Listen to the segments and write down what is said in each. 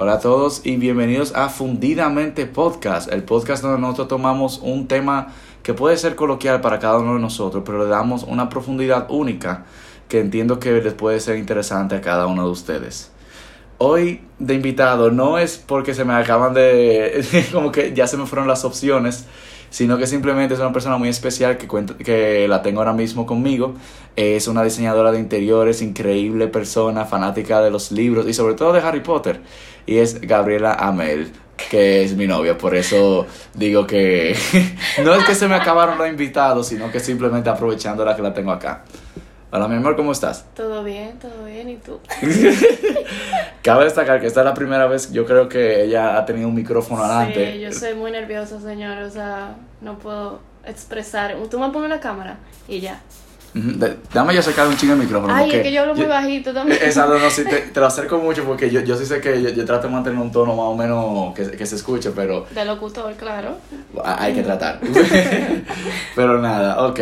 Hola a todos y bienvenidos a Fundidamente Podcast, el podcast donde nosotros tomamos un tema que puede ser coloquial para cada uno de nosotros, pero le damos una profundidad única que entiendo que les puede ser interesante a cada uno de ustedes. Hoy de invitado no es porque se me acaban de, como que ya se me fueron las opciones, sino que simplemente es una persona muy especial que, cuenta, que la tengo ahora mismo conmigo. Es una diseñadora de interiores, increíble persona, fanática de los libros y sobre todo de Harry Potter. Y es Gabriela Amel, que es mi novia. Por eso digo que no es que se me acabaron los invitados, sino que simplemente aprovechando la que la tengo acá. Hola, mi amor, ¿cómo estás? Todo bien, todo bien, ¿y tú? Cabe destacar que esta es la primera vez, yo creo que ella ha tenido un micrófono adelante. Sí, yo soy muy nerviosa, señor, o sea, no puedo expresar. Tú me pones la cámara y ya. Dame yo sacar un chingo el micrófono. Ay, es que yo hablo muy bajito también. Exacto, no, sí, te, lo acerco mucho porque yo, yo sí sé que yo, trato de mantener un tono más o menos que, que se escuche, pero... De locutor, claro. Hay que tratar. pero nada, ok.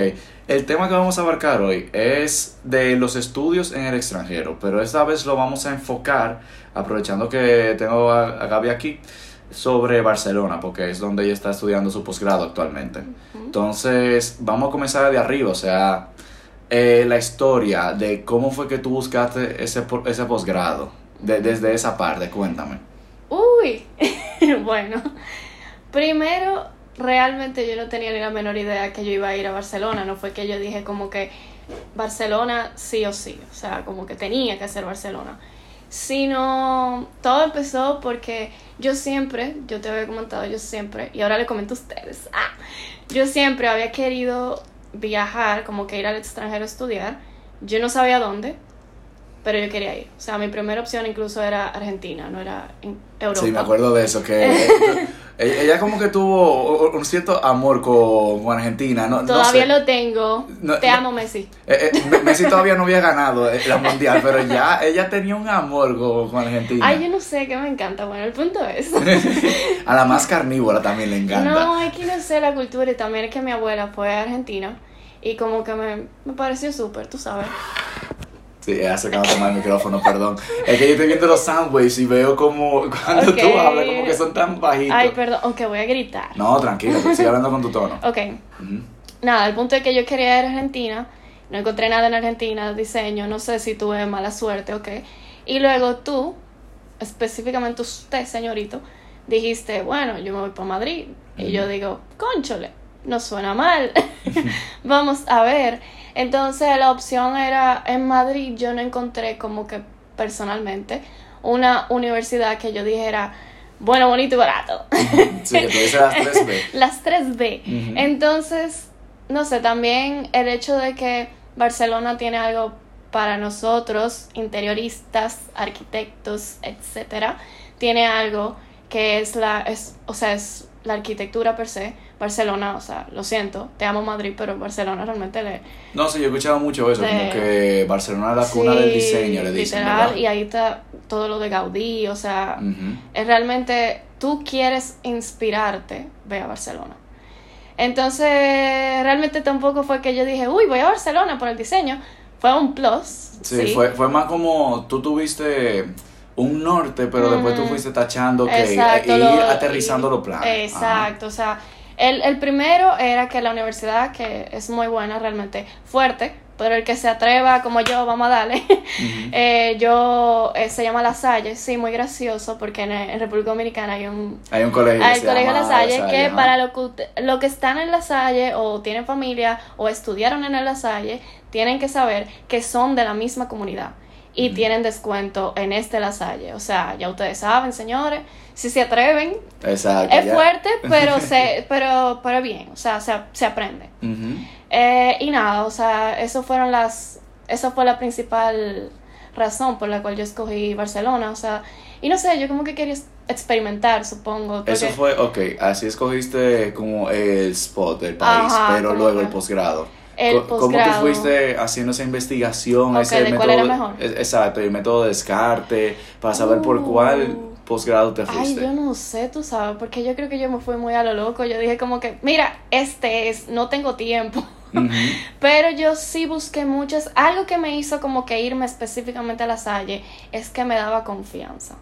El tema que vamos a abarcar hoy es de los estudios en el extranjero, pero esta vez lo vamos a enfocar, aprovechando que tengo a, Gaby aquí, sobre Barcelona, porque es donde ella está estudiando su posgrado actualmente. Entonces, vamos a comenzar de arriba, o sea, eh, la historia de cómo fue que tú buscaste ese, ese posgrado, desde esa parte, cuéntame. Uy, bueno, primero realmente yo no tenía ni la menor idea que yo iba a ir a Barcelona, no fue que yo dije como que Barcelona sí o sí, o sea, como que tenía que ser Barcelona, sino todo empezó porque yo siempre, yo te había comentado, yo siempre, y ahora le comento a ustedes, ah, yo siempre había querido viajar, como que ir al extranjero a estudiar, yo no sabía dónde, pero yo quería ir. O sea, mi primera opción incluso era Argentina, no era Europa. Sí, me acuerdo de eso, que ella como que tuvo un cierto amor con, Argentina. No, todavía lo tengo. Te amo, Messi. Eh, eh, Messi todavía no había ganado eh, la mundial, pero ya ella tenía un amor con, Argentina. Ay, yo no sé, que me encanta. Bueno, el punto es. a la más carnívora también le encanta. No, es que no sé la cultura y también es que mi abuela fue a Argentina y como que me, me pareció súper, tú sabes. Sí, he acercado tomar el micrófono, perdón. Es que yo estoy viendo los soundwaves y veo como cuando tú hablas, como que son tan bajitos. Ay, perdón, aunque voy a gritar. No, tranquilo, estoy hablando con tu tono. Ok. Nada, el punto es que yo quería ir a Argentina, no encontré nada en Argentina, diseño, no sé si tuve mala suerte, ok. Y luego tú, específicamente usted, señorito, dijiste, bueno, yo me voy para Madrid. Y yo digo, conchole, no suena mal. Vamos a ver. Entonces la opción era en Madrid, yo no encontré como que personalmente una universidad que yo dijera, bueno, bonito y barato. Sí, que las 3B. las 3B. Entonces, no sé, también el hecho de que Barcelona tiene algo para nosotros, interioristas, arquitectos, etcétera, tiene algo que es la, es, o sea, es la arquitectura per se, Barcelona, o sea, lo siento, te amo Madrid, pero Barcelona realmente le... No, sí, yo he escuchado mucho eso, como que Barcelona es la cuna del diseño, le dicen. Literal, y ahí está todo lo de Gaudí, o sea, es realmente, tú quieres inspirarte, ve a Barcelona. Entonces, realmente tampoco fue que yo dije, uy, voy a Barcelona por el diseño, fue un plus. Sí, Fue, fue más como tú tuviste un norte, pero después tú fuiste tachando que ir aterrizando los planes. Exacto, o sea, el, el primero era que la universidad, que es muy buena, realmente fuerte, pero el que se atreva como yo, vamos a darle. eh, yo, eh, se llama La Salle, sí, muy gracioso, porque en, República Dominicana hay un... Hay un colegio. Hay colegio La Salle, que para lo que, lo que están en La Salle, o tienen familia, o estudiaron en La Salle, tienen que saber que son de la misma comunidad y tienen descuento en este La Salle. O sea, ya ustedes saben, señores, si se atreven. Exacto, es fuerte, pero, se, pero, pero bien, o sea, se, se aprende. Eh, y nada, o sea, eso fueron las, eso fue la principal razón por la cual yo escogí Barcelona, o sea, y no sé, yo como que quería experimentar, supongo. Eso fue, ok, así escogiste como el spot del país, pero luego el posgrado el ¿Cómo tú fuiste haciendo esa investigación? ese ¿de método, cuál era mejor? Exacto, el método de descarte, para saber por cuál uh. posgrado te fuiste. Ay, yo no sé, tú sabes, porque yo creo que yo me fui muy a lo loco. Yo dije como que, mira, este es, no tengo tiempo. Pero yo sí busqué muchas. Algo que me hizo como que irme específicamente a la Salle es que me daba confianza.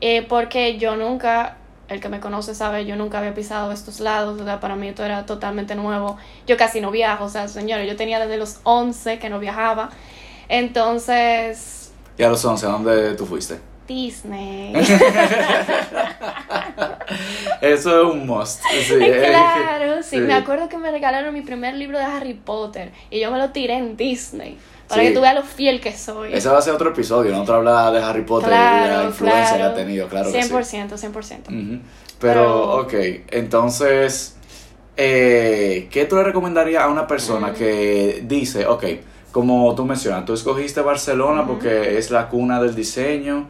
Eh, porque yo nunca, el que me conoce sabe, yo nunca había pisado estos lados, o sea, para mí esto era totalmente nuevo. Yo casi no viajo, o sea, señores, yo tenía desde los 11 que no viajaba. Entonces... ¿Y a los 11 a dónde tú fuiste? Disney. Eso es un must. Sí, claro, sí. Me acuerdo que me regalaron mi primer libro de Harry Potter y yo me lo tiré en Disney. Para que tú veas lo fiel que soy. Ese va a ser otro episodio, ¿no? Otro habla de Harry Potter y de la influencia que ha tenido, claro. 100%, 100%. Pero, ok, entonces, eh, ¿qué tú le recomendarías a una persona que dice, ok, como tú mencionas, tú escogiste Barcelona porque es la cuna del diseño?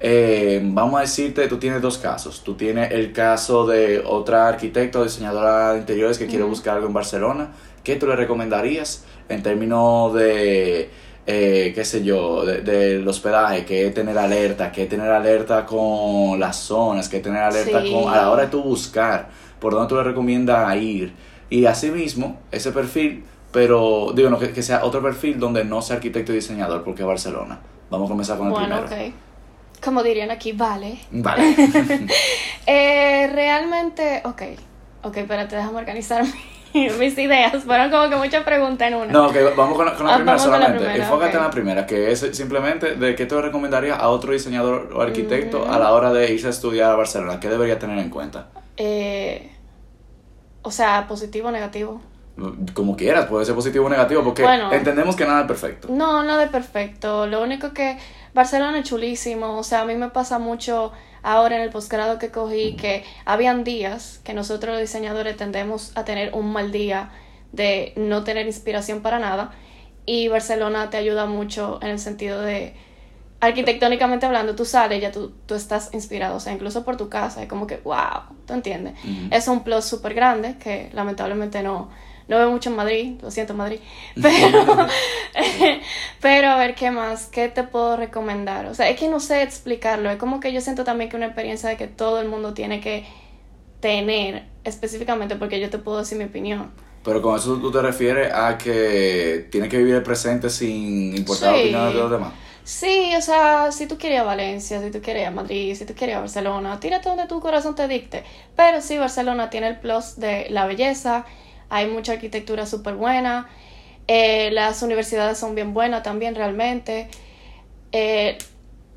Eh, vamos a decirte, tú tienes dos casos. Tú tienes el caso de otra arquitecta o diseñadora de interiores que quiere buscar algo en Barcelona. ¿Qué tú le recomendarías? En términos de, eh, qué sé yo, de, del hospedaje, que tener alerta, que tener alerta con las zonas, que tener alerta con, a la hora de tú buscar por dónde tú le recomiendas ir. Y asimismo, ese perfil, pero digo, no, que, sea otro perfil donde no sea arquitecto y diseñador, porque es Barcelona. Vamos a comenzar con el bueno, primero. Como dirían aquí, vale. Vale. eh, realmente, ok. Ok, espérate, déjame organizarme. mis ideas. Fueron como que muchas preguntas en una. No, ok, vamos con la, con la ah, primera solamente. Enfócate en la primera, que es simplemente de qué te recomendarías a otro diseñador o arquitecto a la hora de irse a estudiar a Barcelona. ¿Qué debería tener en cuenta? Eh, o sea, positivo o negativo. Como quieras, puede ser positivo o negativo, porque entendemos que nada es perfecto. No, nada es perfecto. Lo único que Barcelona es chulísimo. O sea, a mí me pasa mucho ahora en el posgrado que cogí que habían días que nosotros los diseñadores tendemos a tener un mal día de no tener inspiración para nada y Barcelona te ayuda mucho en el sentido de arquitectónicamente hablando, tú sales, ya tú, tú estás inspirado, o sea, incluso por tu casa, es como que, wow, ¿tú entiendes? Es un plus súper grande que lamentablemente no, no veo mucho en Madrid, lo siento Madrid, pero, pero a ver qué más, qué te puedo recomendar. O sea, es que no sé explicarlo, es como que yo siento también que una experiencia de que todo el mundo tiene que tener específicamente porque yo te puedo decir mi opinión. Pero con eso tú te refieres a que tiene que vivir el presente sin importar la opinión de los demás. Sí, o sea, si tú quieres a Valencia, si tú quieres a Madrid, si tú quieres a Barcelona, tírate donde tu corazón te dicte. Pero sí, Barcelona tiene el plus de la belleza, hay mucha arquitectura súper buena, eh, las universidades son bien buenas también realmente. Eh,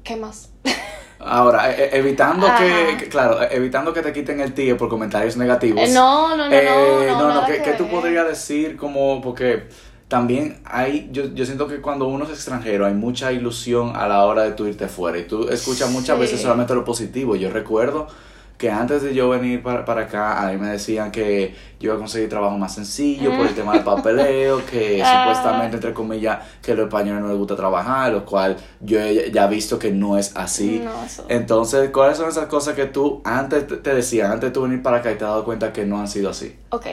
¿Qué más? Ahora, e, e, evitando que, claro, e, evitando que te quiten el tío por comentarios negativos. Eh, no, no, no, no, no, no, ¿qué, tú podrías decir como, porque también hay, yo, yo siento que cuando uno es extranjero hay mucha ilusión a la hora de tú irte fuera y tú escuchas muchas veces solamente lo positivo. Yo recuerdo que antes de yo venir para, para acá, a mí me decían que yo iba a conseguir trabajo más sencillo por el tema del papeleo, que ah. supuestamente, entre comillas, que los españoles no les gusta trabajar, lo cual yo ya he visto que no es así. Entonces, ¿cuáles son esas cosas que tú antes te decían, antes de tú venir para acá y te has dado cuenta que no han sido así? Ok.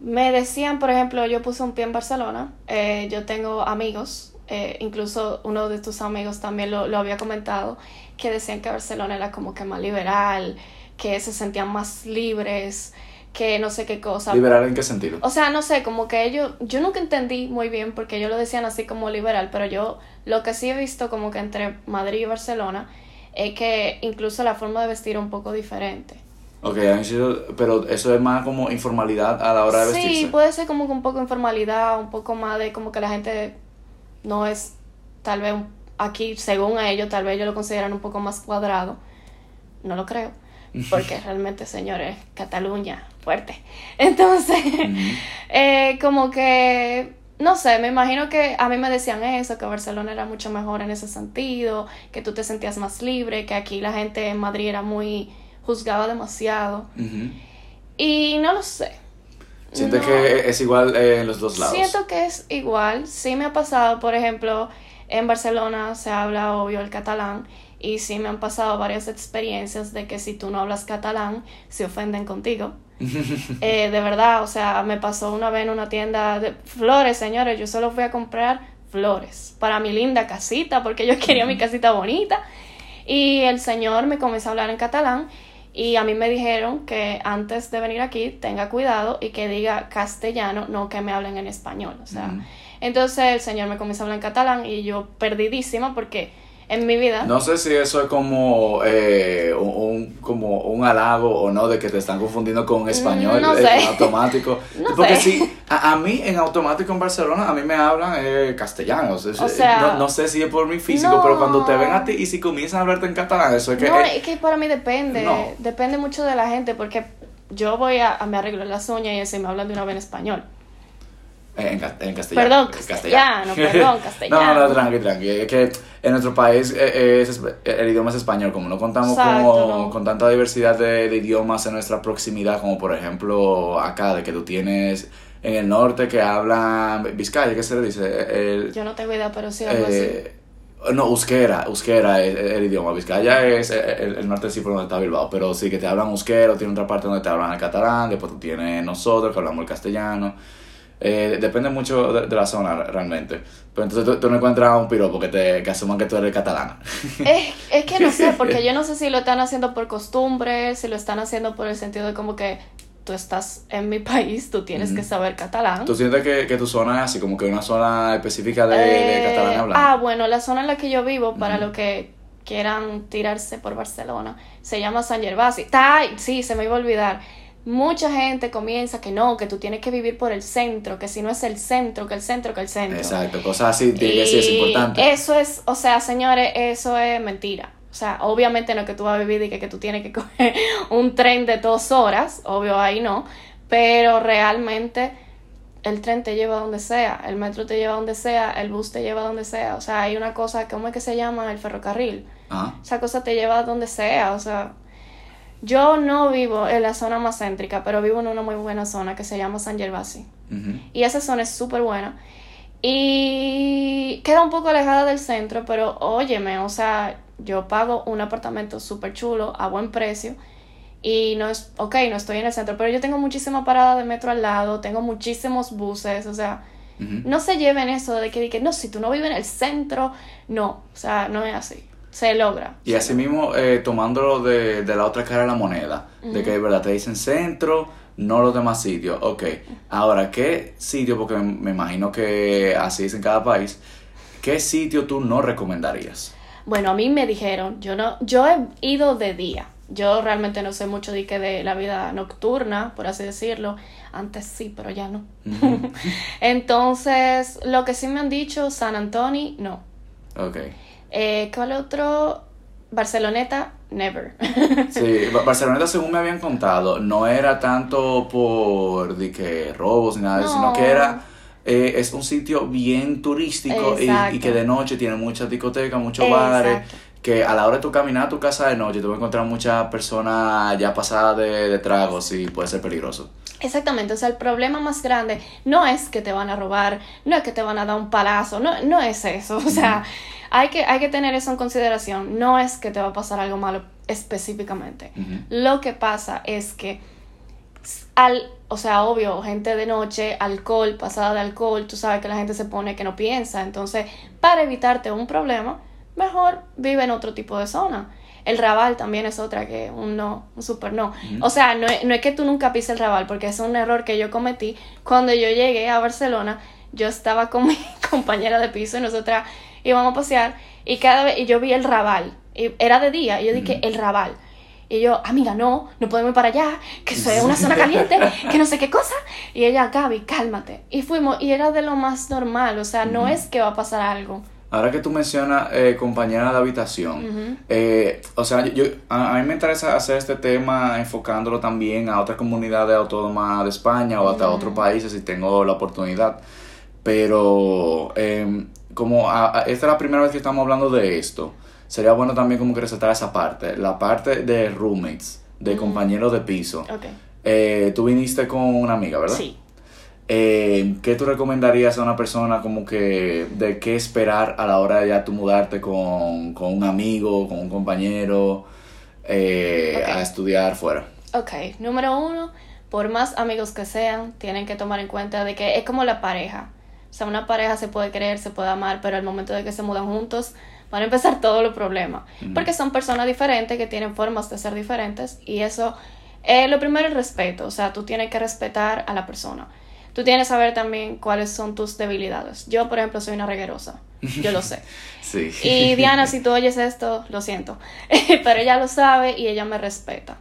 Me decían, por ejemplo, yo puse un pie en Barcelona, eh, yo tengo amigos, eh, incluso uno de tus amigos también lo, lo había comentado, que decían que Barcelona era como que más liberal, que se sentían más libres, que no sé qué cosa. ¿Liberal en qué sentido? O sea, no sé, como que ellos, yo nunca entendí muy bien porque ellos lo decían así como liberal, pero yo lo que sí he visto como que entre Madrid y Barcelona es que incluso la forma de vestir es un poco diferente. Ok, pero eso es más como informalidad a la hora de vestirse. Sí, puede ser como que un poco informalidad, un poco más de como que la gente no es, tal vez aquí, según ellos, tal vez ellos lo consideran un poco más cuadrado. No lo creo porque realmente, señores, Cataluña, fuerte. Entonces, eh, como que, no sé, me imagino que a mí me decían eso, que Barcelona era mucho mejor en ese sentido, que tú te sentías más libre, que aquí la gente en Madrid era muy, juzgaba demasiado. Y no lo sé. ¿Sientes que es igual en los dos lados? Siento que es igual. Sí me ha pasado, por ejemplo, en Barcelona se habla obvio el catalán y sí me han pasado varias experiencias de que si tú no hablas catalán, se ofenden contigo. Eh, de verdad, o sea, me pasó una vez en una tienda de flores, señores, yo solo fui a comprar flores para mi linda casita, porque yo quería mi casita bonita. Y el señor me comenzó a hablar en catalán y a mí me dijeron que antes de venir aquí tenga cuidado y que diga castellano, no que me hablen en español. O sea, entonces el señor me comenzó a hablar en catalán y yo perdidísima porque en mi vida. No sé si eso es como, eh, un, como un halago o no, de que te están confundiendo con español No eh, automático. No Porque sé. sí, a, a mí en automático en Barcelona, a mí me hablan eh, castellano. Es- O sea, no, no sé si es por mi físico, pero cuando te ven a ti y si comienzan a hablarte en catalán, eso es que... no, eh, es que para mí depende, depende mucho de la gente, porque yo voy a, a me arreglo las uñas y así me hablan de una vez en español. Eh, En, en castellano. Perdón, en castellano, perdón, castellano. no, no, tranqui, tranqui. Es que en nuestro país eh, eh, es, el idioma es español, como no contamos Exacto, como- no. con tanta diversidad de, de idiomas en nuestra proximidad, como por ejemplo acá, de que tú tienes en el norte que hablan Vizcaya, ¿qué se le dice? El, Yo no tengo idea, pero sí algo así. eh, no, euskera, euskera es el, idioma. Vizcaya es el, el norte sí por donde está Bilbao, pero sí que te hablan euskero, tiene otra parte donde te hablan el catalán, después tú tienes nosotros que hablamos el castellano. Eh, depende mucho de, de la zona re- realmente. Pero entonces tú, tú no encuentras un piropo que te que asuman que tú eres catalana. Es, es que no sé, porque yo no sé si lo están haciendo por costumbre, si lo están haciendo por el sentido de como que tú estás en mi país, tú tienes que saber catalán. ¿Tú sientes que, que tu zona es así, como que una zona específica de, de Eh, catalán hablando? Ah, bueno, la zona en la que yo vivo, para Ujú. los que quieran tirarse por Barcelona, se llama San Gervasi. Está, sí, se me iba a olvidar. Mucha gente comienza que no, que tú tienes que vivir por el centro, que si no es el centro, que el centro, que el centro. Exacto, cosas así, que sí es importante. Eso es, o sea, señores, eso es mentira. O sea, obviamente no es que tú vas a vivir y que, que tú tienes que coger un tren de dos horas, obvio ahí no, pero realmente el tren te lleva a donde sea, el metro te lleva a donde sea, el bus te lleva a donde sea, o sea, hay una cosa, ¿cómo es que se llama? El ferrocarril. Ajá. Esa cosa te lleva a donde sea, o sea, yo no vivo en la zona más céntrica, pero vivo en una muy buena zona que se llama San Gervasi. Y esa zona es súper buena. Y queda un poco alejada del centro, pero óyeme, o sea, yo pago un apartamento súper chulo a buen precio. Y no es, ok, no estoy en el centro, pero yo tengo muchísima parada de metro al lado, tengo muchísimos buses, o sea, no se lleven eso de que, de que no, si tú no vives en el centro, no, o sea, no es así, se logra. Y así mismo, eh, tomándolo de, de la otra cara de la moneda, de que de verdad te dicen centro, no los demás sitios. Ok, ahora, ¿qué sitio? Porque me, me imagino que así es en cada país. ¿Qué sitio tú no recomendarías? Bueno, a mí me dijeron, yo no, yo he ido de día. Yo realmente no sé mucho de que de la vida nocturna, por así decirlo. Antes sí, pero ya no. Entonces, lo que sí me han dicho, San Antonio, no. Ok. Eh, ¿Cuál otro? Barceloneta, never. Sí, Ba- Barcelona, según me habían contado, no era tanto por de que robos ni nada, sino No. que era eh, es un sitio bien turístico y, que de noche tiene muchas discotecas, muchos bares, que a la hora de tu caminar a tu casa de noche te vas a encontrar muchas personas ya pasadas de, de tragos y puede ser peligroso. Exactamente, o sea, el problema más grande no es que te van a robar, no es que te van a dar un palazo, no, no es eso, o sea, hay que, hay que tener eso en consideración, no es que te va a pasar algo malo específicamente. Lo que pasa es que al, o sea, obvio, gente de noche, alcohol, pasada de alcohol, tú sabes que la gente se pone que no piensa, entonces, para evitarte un problema, mejor vive en otro tipo de zona. El rabal también es otra que un no, un super no. O sea, no es, no es que tú nunca pises el rabal, porque es un error que yo cometí. Cuando yo llegué a Barcelona, yo estaba con mi compañera de piso y nosotras íbamos a pasear y cada vez y yo vi el rabal. Y era de día y yo dije, el rabal. Y yo, amiga, no, no podemos ir para allá, que eso es una zona caliente, que no sé qué cosa. Y ella, Gaby, cálmate. Y fuimos, y era de lo más normal, o sea, no es que va a pasar algo. Ahora que tú mencionas eh, compañera de habitación, eh, o sea, yo, a, a mí me interesa hacer este tema enfocándolo también a otras comunidades autónomas de España o hasta otros países si tengo la oportunidad. Pero eh, como a- a- esta es la primera vez que estamos hablando de esto, sería bueno también como que resaltar esa parte, la parte de roommates, de compañeros de piso. Ok. Eh, tú viniste con una amiga, ¿verdad? Sí. Eh, ¿Qué tú recomendarías a una persona como que de qué esperar a la hora de ya tú mudarte con, con un amigo, con un compañero eh, a estudiar fuera? Ok, número uno, por más amigos que sean, tienen que tomar en cuenta de que es como la pareja. O sea, una pareja se puede querer, se puede amar, pero al momento de que se mudan juntos, van a empezar todos los problemas. Porque son personas diferentes que tienen formas de ser diferentes y eso, eh, lo primero es respeto. O sea, tú tienes que respetar a la persona. Tú tienes que saber también cuáles son tus debilidades. Yo, por ejemplo, soy una reguerosa. Yo lo sé. Sí. Y Diana, si tú oyes esto, lo siento. Pero ella lo sabe y ella me respeta.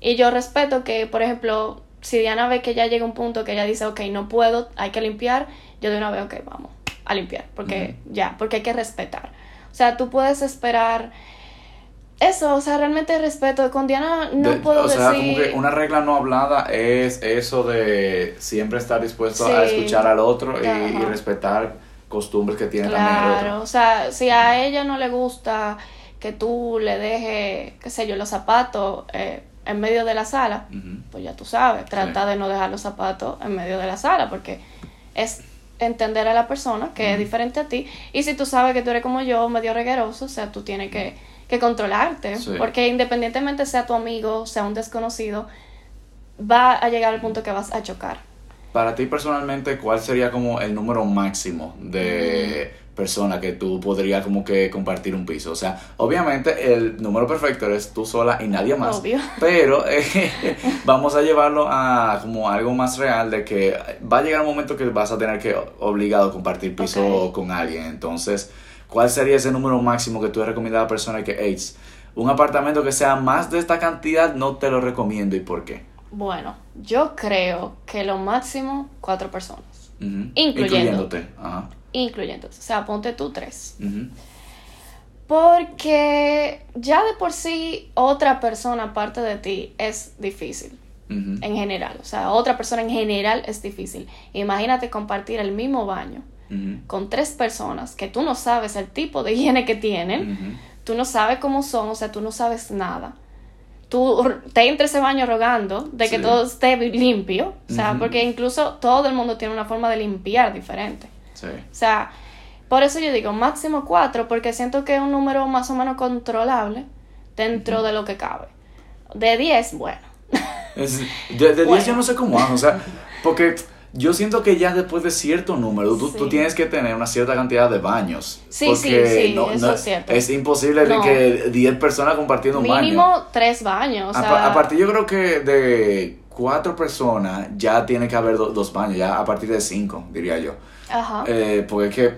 Y yo respeto que, por ejemplo, si Diana ve que ya llega un punto que ella dice, ok, no puedo, hay que limpiar, yo de una vez, ok, vamos a limpiar. Porque ya, porque hay que respetar. O sea, tú puedes esperar eso, o sea, realmente respeto. Con Diana no De- puedo o sea, decir. como que una regla no hablada es eso de siempre estar dispuesto a escuchar al otro y, respetar costumbres que tiene también el Claro, otro. o sea, si a ella no le gusta que tú le dejes, qué sé yo, los zapatos eh, en medio de la sala, pues ya tú sabes, trata de no dejar los zapatos en medio de la sala, porque es entender a la persona que es diferente a ti, y si tú sabes que tú eres como yo, medio regueroso, o sea, tú tienes que, que controlarte, Sí. porque independientemente sea tu amigo, sea un desconocido, va a llegar al punto que vas a chocar. Para ti personalmente, ¿cuál sería como el número máximo de Mm. personas que tú podrías como que compartir un piso? O sea, obviamente el número perfecto eres tú sola y nadie más. Obvio. Pero eh, vamos a llevarlo a como algo más real de que va a llegar un momento que vas a tener que obligado a compartir piso con alguien. Entonces, ¿cuál sería ese número máximo que tú le recomiendas a la persona que, hey, un apartamento que sea más de esta cantidad no te lo recomiendo y por qué? Bueno, yo creo que lo máximo cuatro personas. Incluyendo. Incluyéndote. Ajá. incluyéndose. O sea, ponte tú tres. Porque ya de por sí otra persona aparte de ti es difícil. En general. O sea, otra persona en general es difícil. Imagínate compartir el mismo baño Con tres personas que tú no sabes el tipo de higiene que tienen. Tú no sabes cómo son. O sea, tú no sabes nada. Tú te entres ese baño rogando de que Sí. todo esté limpio. O sea, porque incluso todo el mundo tiene una forma de limpiar diferente. Sí. O sea, por eso yo digo máximo cuatro, porque siento que es un número más o menos controlable dentro de lo que cabe. De 10, bueno. Es- de de 10 Bueno. yo no sé cómo hago, o sea, porque yo siento que ya después de cierto número, tú, Sí. tú tienes que tener una cierta cantidad de baños. Sí, porque sí, sí, no- eso no- es cierto. Es imposible de No. que 10 personas compartiendo un baño. Mínimo tres baños. O A, sea, pa- a partir yo creo que de cuatro personas ya tiene que haber do- dos baños, ya a partir de cinco, diría yo. Ajá. Eh, porque es que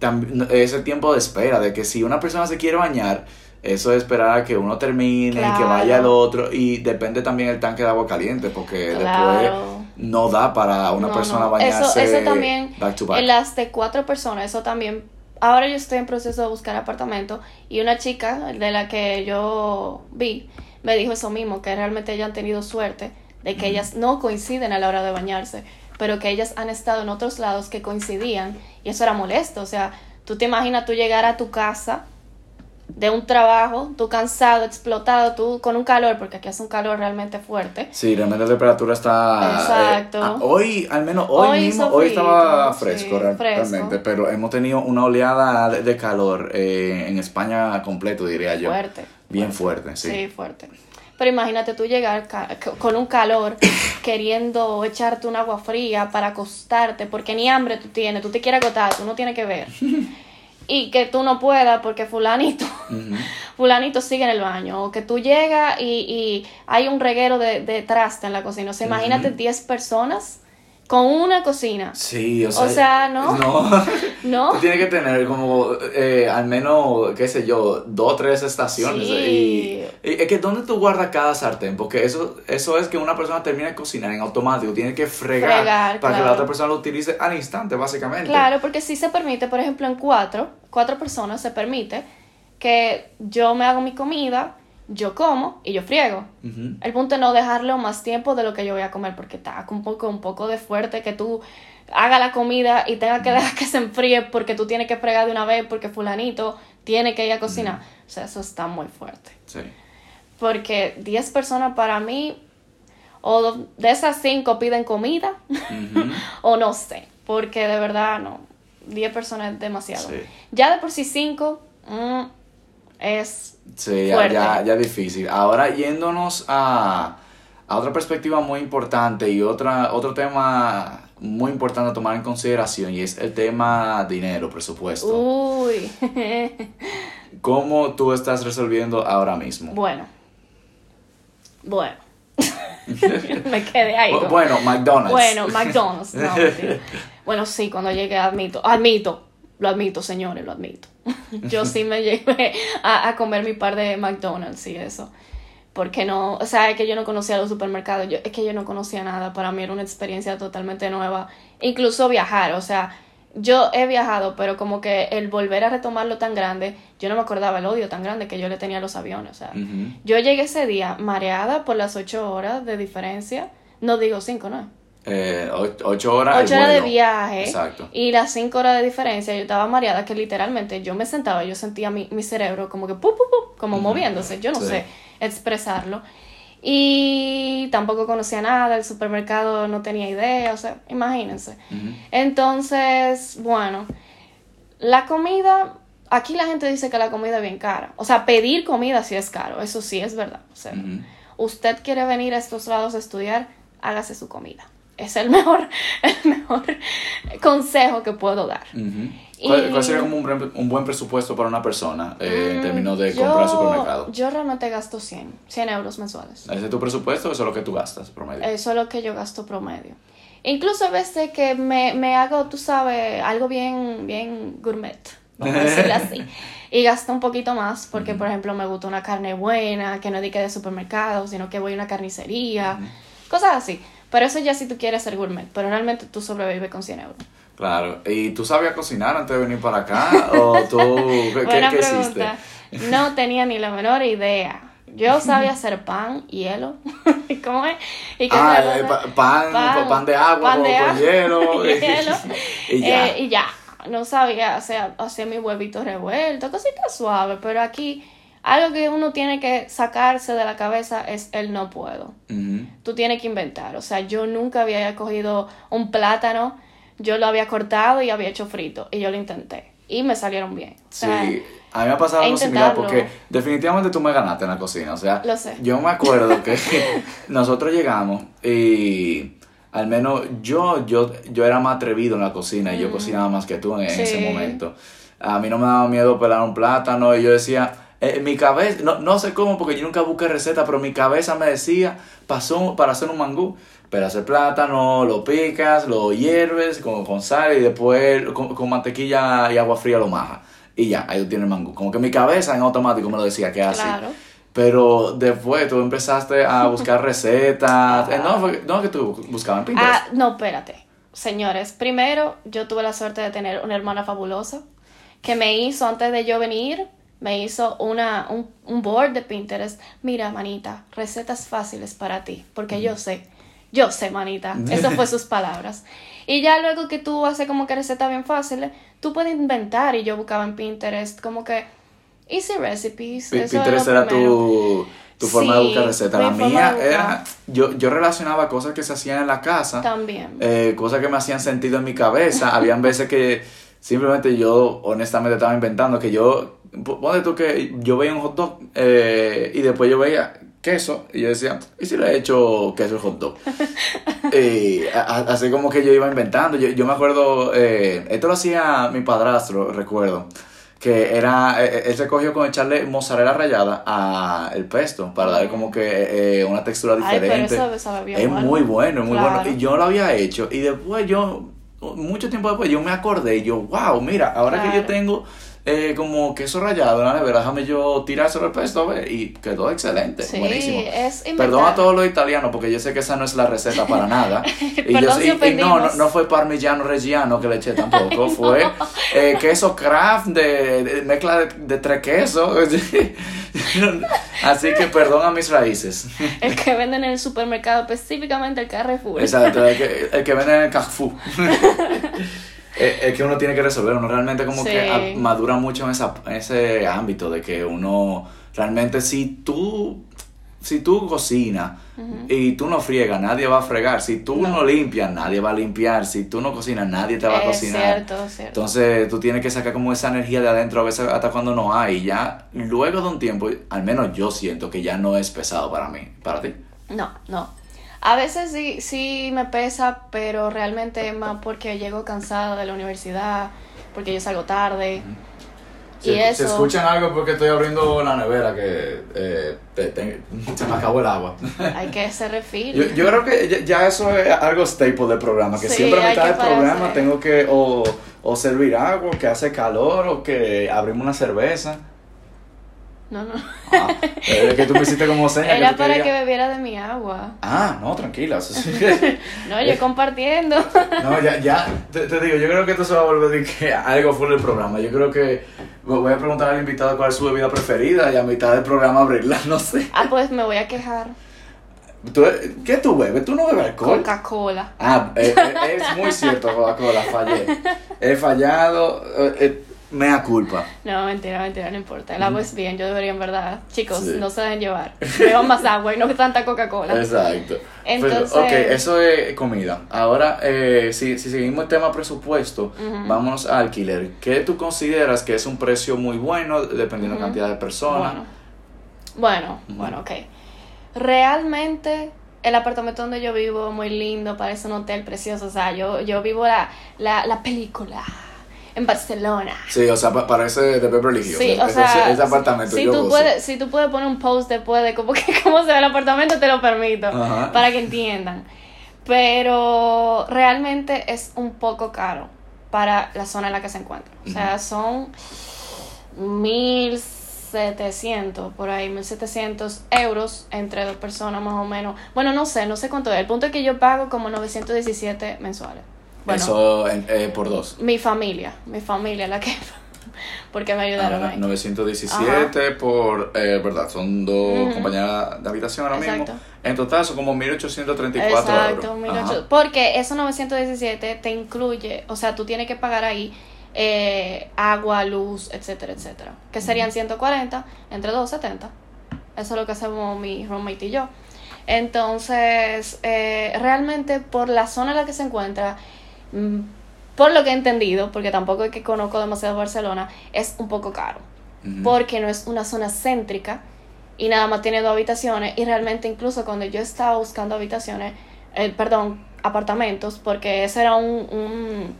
tam- es el tiempo de espera, de que si una persona se quiere bañar, eso es esperar a que uno termine, que Claro. vaya el otro, y depende también el tanque de agua caliente, porque Claro. después no da para una No, persona no. bañarse Eso, eso también, back to back. en las de cuatro personas, eso también. Ahora yo estoy en proceso de buscar apartamento y una chica de la que yo vi me dijo eso mismo, que realmente ellas han tenido suerte de que ellas no coinciden a la hora de bañarse, pero que ellas han estado en otros lados que coincidían y eso era molesto. O sea, tú te imaginas tú llegar a tu casa de un trabajo, tú cansado, explotado, tú con un calor, porque aquí hace un calor realmente fuerte. Sí, realmente la temperatura está... Exacto. eh, hoy, al menos hoy, Hoy mismo, hoy estaba fresco, sí, real- fresco. realmente, pero hemos tenido una oleada de, de calor eh, en España completo, diría yo. Fuerte. Bien fuerte, sí. Sí, fuerte. Pero imagínate tú llegar con un calor queriendo echarte un agua fría para acostarte, porque ni hambre tú tienes, tú te quieres acostar, tú no tienes que ver. Y que tú no puedas porque fulanito, fulanito sigue en el baño. O que tú llegas y, y hay un reguero de, de traste en la cocina. O sea, imagínate Ujú. 10 personas con una cocina. Sí, o sea... O sea, ¿no? No. ¿No? Tú tienes que tener como eh, al menos, qué sé yo, dos o tres estaciones. Sí. Y, y es que ¿dónde tú guardas cada sartén? Porque eso, eso es que una persona termina de cocinar en automático, tiene que fregar, Fregar, para que la otra persona lo utilice al instante, básicamente. Claro, porque sí se permite, por ejemplo, en cuatro, cuatro personas se permite que yo me hago mi comida, yo como y yo friego. El punto es no dejarlo más tiempo de lo que yo voy a comer, porque está un poco, un poco de fuerte que tú hagas la comida y tengas que dejar que se enfríe porque tú tienes que fregar de una vez porque fulanito tiene que ir a cocinar. O sea, eso está muy fuerte. Sí. Porque 10 personas para mí, o de esas 5 piden comida, o no sé, porque de verdad no, 10 personas es demasiado. Sí. Ya de por sí 5 es Sí, ya, Fuerte. ya, ya difícil. Ahora yéndonos a, a otra perspectiva muy importante y otra, otro tema muy importante a tomar en consideración y es el tema dinero, presupuesto. Uy. ¿Cómo tú estás resolviendo ahora mismo? bueno. Bueno. me quedé ahí. Bu- Bueno, McDonald's. Bueno, McDonald's. No, bueno, sí, cuando llegué admito, admito, lo admito, señores, lo admito. Yo sí me llevé a, a comer mi par de McDonald's y eso. Porque no, o sea, es que yo no conocía los supermercados, yo, es que yo no conocía nada, para mí era una experiencia totalmente nueva. Incluso viajar, o sea, yo he viajado, pero como que el volver a retomarlo tan grande, yo no me acordaba el odio tan grande que yo le tenía a los aviones, o sea. Yo llegué ese día mareada por las ocho horas de diferencia, no digo cinco, ¿no? Eh, ocho horas. el ocho horas de viaje Exacto. y las cinco horas de diferencia yo estaba mareada que literalmente yo me sentaba yo sentía mi, mi cerebro como que pu, pu, pu, como moviéndose yo no Sí. sé expresarlo y tampoco conocía nada el supermercado no tenía idea o sea imagínense entonces bueno la comida aquí la gente dice que la comida es bien cara o sea pedir comida sí es caro eso sí es verdad o sea usted quiere venir a estos lados a estudiar, hágase su comida. Es el mejor, el mejor consejo que puedo dar. ¿Cuál, cuál sería como un, buen- un buen presupuesto para una persona eh, en Mm, términos de yo- comprar supermercado? Yo realmente gasto 100, 100 euros mensuales. ¿Ese es tu presupuesto o eso es lo que tú gastas promedio? Eso es lo que yo gasto promedio. Incluso a veces que me, me hago, tú sabes, algo bien, bien gourmet, vamos a decirlo así. Y gasto un poquito más porque, por ejemplo, me gusta una carne buena, que no dique de supermercado, sino que voy a una carnicería, cosas así. Pero eso ya si tú quieres ser gourmet, pero realmente tú sobrevives con 100 euros. Claro. ¿Y tú sabías cocinar antes de venir para acá? ¿O tú qué, qué- Buena qué hiciste? No tenía ni la menor idea. Yo sabía hacer pan, hielo. ¿Cómo es? ¿Y qué Ah, eh, pa- pan, pan de agua pan de con hielo. hielo, Y ya. eh, y ya. No sabía hacer, hacer mi huevito revuelto, cositas suaves, pero aquí algo que uno tiene que sacarse de la cabeza es el no puedo. Ujú. Tú tienes que inventar. O sea, yo nunca había cogido un plátano, yo lo había cortado y había hecho frito, y yo lo intenté. Y me salieron bien. O sea, Sí, a mí me ha pasado algo similar porque definitivamente tú me ganaste en la cocina. O sea, Lo sé. yo me acuerdo que nosotros llegamos y al menos yo, yo, yo era más atrevido en la cocina y yo cocinaba más que tú en, ese Mm. Momento. A mí no me daba miedo pelar un plátano y yo decía, eh, mi cabeza, no, no sé cómo porque yo nunca busqué receta, pero mi cabeza me decía, pasó para hacer un mangú. Pero hacer plátano, lo picas, lo hierves con, con sal y después con, con mantequilla y agua fría lo majas. Y ya, ahí tú tienes el mangú. Como que mi cabeza en automático me lo decía que así. Claro. Pero después tú empezaste a buscar recetas. Eh, no, fue, no, que tú buscabas en. Ah, no, espérate. Señores, primero yo tuve la suerte de tener una hermana fabulosa que me hizo, antes de yo venir, me hizo una, un, un board de Pinterest. Mira, manita, recetas fáciles para ti, porque yo sé, yo sé, manita. Esas fue sus palabras. Y ya luego que tú haces como que recetas bien fáciles, tú puedes inventar. Y yo buscaba en Pinterest como que easy recipes. Eso era Pinterest era tu, tu forma de buscar recetas. La mía era. Yo, yo relacionaba cosas que se hacían en la casa. También. eh, cosas que me hacían sentido en mi cabeza. Habían veces que simplemente yo, honestamente, estaba inventando que yo. P- Ponte tú que yo veía un hot dog eh, y después yo veía queso y yo decía, ¿y si le he hecho queso al hot dog? Y a- así como que yo iba inventando. Yo, yo me acuerdo, eh, esto lo hacía mi padrastro, recuerdo. Que era, eh, él se cogió con echarle mozzarella rallada a el pesto para darle como que eh, una textura Ay, pero diferente. eso es bueno. muy bueno, es muy Claro. bueno. Y yo lo había hecho. Y después yo, mucho tiempo después, yo me acordé y yo, wow, mira, ahora que yo tengo eh, como queso rallado en la nevera, déjame yo tirárselo al pesto, a ver, y quedó excelente, Sí, buenísimo. es Perdón a todos los italianos, porque yo sé que esa no es la receta para nada. y, yo, Perdón si y- y no, no, fue parmigiano reggiano que le eché tampoco, fue eh, queso craft de, de mezcla de, de tres quesos. Así que perdón a mis raíces. El que venden en el supermercado, específicamente el Carrefour. Exacto, el que, el que vende en el Carrefour. Es, es que uno tiene que resolver, uno realmente como Sí. que madura mucho en, esa, en ese ámbito de que uno realmente si tú si tú cocinas y tú no friegas, nadie va a fregar. Si tú no. No. limpias, nadie va a limpiar. Si tú no cocinas, nadie te va a es cocinar. cierto, cierto. Entonces tú tienes que sacar como esa energía de adentro a veces hasta cuando no hay. Y ya luego de un tiempo, al menos yo siento que ya no es pesado para mí. ¿Para ti? No, no. A veces sí, sí me pesa, pero realmente es más porque llego cansada de la universidad, porque yo salgo tarde. Si, y si eso... escuchan algo porque estoy abriendo la nevera que eh, te- te- se me acabó el agua. Hay que ese refil. Yo, yo creo que ya, ya eso es algo staple del programa, que Sí, siempre a mitad del programa tengo que o, o servir agua, que hace calor, o que abrimos una cerveza. No, no. Ah, es que tú me hiciste como señas Era que para querías- que bebiera de mi agua. Ah, no, tranquila. No, yo compartiendo. no, ya, ya, te, te digo, yo creo que esto se va a volver de que algo full del programa. Yo creo que voy a preguntar al invitado cuál es su bebida preferida y a mitad del programa abrirla, no sé. Ah, pues me voy a quejar. ¿Tú, ¿Qué tú bebes? ¿Tú no bebes alcohol? Coca-Cola. Ah, eh, eh, es muy cierto, Coca-Cola, fallé. He fallado, eh, eh, mea culpa. No, mentira, mentira, no importa. El agua es bien, yo debería en verdad. Chicos, Sí. no se dejen llevar. Beban más agua y no tanta Coca-Cola. Exacto. Entonces- Pero, ok, eso es comida. Ahora, eh, si, si seguimos el tema presupuesto, Ujú. vámonos a alquiler. ¿Qué tú consideras que es un precio muy bueno dependiendo de la cantidad de personas? Bueno, bueno, bueno, ok. Realmente el apartamento donde yo vivo muy lindo, parece un hotel precioso. O sea, yo, yo vivo la, la, la película en Barcelona. Sí, o sea, pa- parece de Beverly Hills. Sí, o sea, ese apartamento. si yo tú gozo. puedes, si tú puedes poner un post después de cómo, que, cómo se ve el apartamento, te lo permito, Ajá. para que entiendan. Pero realmente es un poco caro para la zona en la que se encuentra. O sea, son 1700, por ahí, 1700 euros entre dos personas más o menos. Bueno, no sé, no sé cuánto es. El punto es que yo pago como 917 mensuales. Bueno, Eso eh, por dos. mi familia, mi familia la que... Porque me ayudaron Ah, ahí. 917 por, eh, ¿verdad? Son dos compañeras de habitación ahora mismo. En total son como 1834 Exacto, euros. 1800. Ajá. Porque esos 917 te incluye, o sea, tú tienes que pagar ahí eh, agua, luz, etcétera, etcétera. Que serían 140 entre 270. Eso es lo que hacemos mi roommate y yo. Entonces, eh, realmente por la zona en la que se encuentra, por lo que he entendido, porque tampoco es que conozco demasiado Barcelona, es un poco caro. Porque no es una zona céntrica y nada más tiene dos habitaciones y realmente incluso cuando yo estaba buscando habitaciones, eh, perdón, apartamentos, porque eso era un, un-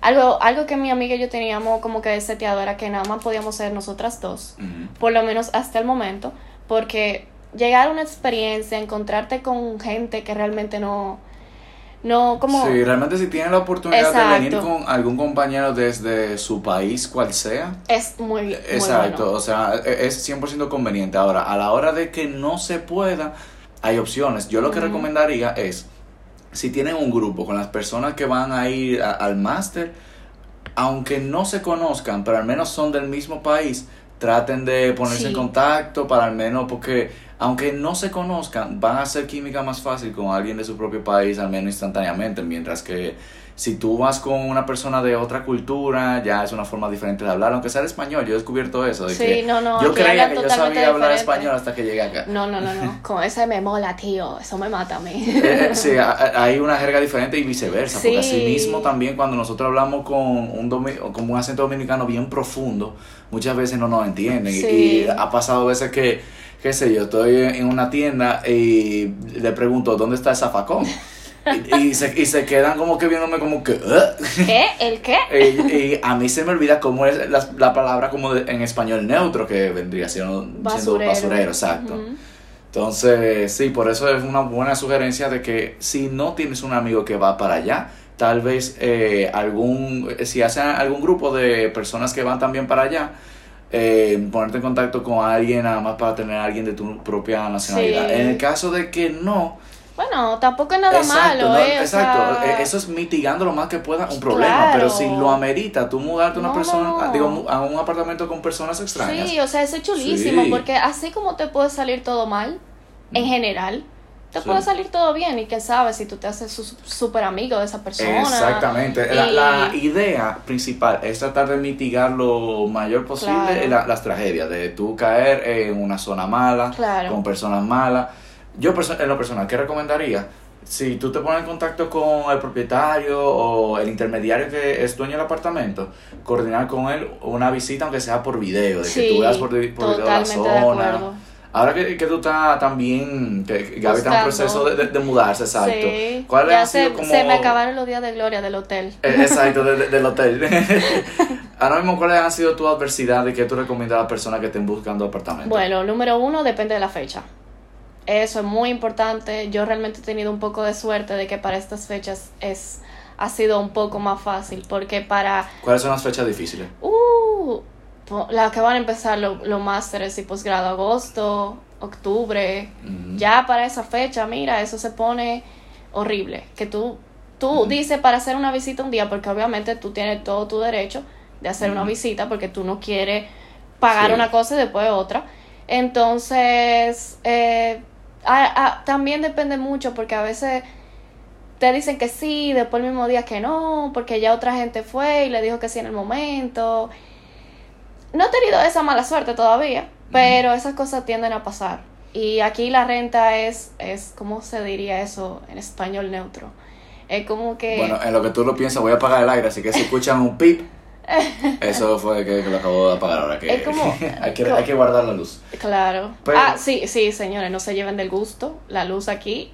algo, algo que mi amiga y yo teníamos como que seteado era que nada más podíamos ser nosotras dos, por lo menos hasta el momento, porque llegar a una experiencia, encontrarte con gente que realmente no, no como... Sí, realmente si tienen la oportunidad de venir con algún compañero desde su país, cual sea, Es muy, muy exacto, bueno. o sea, e- es 100% conveniente. Ahora, a la hora de que no se pueda, hay opciones. Yo lo que recomendaría es, si tienen un grupo con las personas que van a ir a- al máster, aunque no se conozcan, pero al menos son del mismo país, traten de ponerse Sí. en contacto para al menos, porque aunque no se conozcan, van a hacer química más fácil con alguien de su propio país, al menos instantáneamente, mientras que si tú vas con una persona de otra cultura, ya es una forma diferente de hablar, aunque sea de español, yo he descubierto eso, de Sí, que no, no, yo creía que yo sabía hablar español hasta que llegué acá. No, no, no, no. Con ese me mola, tío. Eso me mata a mí. Eh, sí, hay una jerga diferente y viceversa, porque Sí. así mismo también cuando nosotros hablamos con un, domi- con un acento dominicano bien profundo, muchas veces no nos entienden. Y- Sí. Y, ha pasado veces que, qué sé yo, estoy en una tienda y le pregunto, ¿dónde está el zafacón? y, y se, y se quedan como que viéndome como que... "¿Eh?". ¿Qué? ¿El qué? y, y a mí se me olvida cómo es la, la palabra como de- en español neutro, que vendría siendo siendo Basurero. basurero exacto. Entonces, sí, por eso es una buena sugerencia de que si no tienes un amigo que va para allá, tal vez eh, algún, si hacen algún grupo de personas que van también para allá, eh, ponerte en contacto con alguien nada más para tener a alguien de tu propia nacionalidad. Sí. En el caso de que no, Bueno, tampoco es nada exacto, malo, no, ¿eh? O exacto, sea, eh, eso es mitigando lo más que pueda un problema, Claro. pero si lo amerita, tú mudarte a una No, persona, digo, a un apartamento con personas extrañas. Sí, o sea, eso es chulísimo, Sí. porque así como te puede salir todo mal, en general, te Sí. puede salir todo bien y quién sabe si tú te haces su- súper amigo de esa persona. Exactamente. La, Y- la idea principal es tratar de mitigar lo mayor posible Claro. la- las tragedias, de tú caer en una zona mala, Claro. con personas malas. Yo en lo personal, ¿qué recomendaría? Si tú te pones en contacto con el propietario o el intermediario que es dueño del apartamento, coordinar con él una visita aunque sea por video, de que tú veas por, por video la zona. Ahora que, que tú estás también, que, Gaby está en proceso de, de- de mudarse, exacto. Sí. ¿Cuál ya ha sido se, como... se me acabaron los días de gloria del hotel. Eh, Exacto, de- del hotel. Ahora mismo, ¿cuáles han sido tus adversidades y qué tú recomiendas a las personas que estén buscando apartamentos? Bueno, número uno, depende de la fecha. Eso es muy importante. Yo realmente he tenido un poco de suerte de que para estas fechas es ha sido un poco más fácil porque para ¿Cuáles son las fechas difíciles? uh, las que van a empezar los lo másteres y posgrado agosto, octubre, ya para esa fecha, mira, eso se pone horrible. Que tú tú dices para hacer una visita un día porque obviamente tú tienes todo tu derecho de hacer una visita porque tú no quieres pagar Sí. una cosa y después otra. Entonces, eh, a- a- también depende mucho porque a veces te dicen que sí, después el mismo día que no, porque ya otra gente fue y le dijo que sí en el momento. No he tenido esa mala suerte todavía, pero esas cosas tienden a pasar. Y aquí la renta es, es ¿cómo se diría eso en español neutro? Es como que... Bueno, en lo que tú lo piensas, voy a apagar el aire, así que si escuchan un pip, eso fue que, que lo acabo de apagar ahora. Que, Es como- hay, que, hay que guardar la luz. Claro. Pero- Ah, sí, sí, señores, no se lleven del gusto. La luz aquí,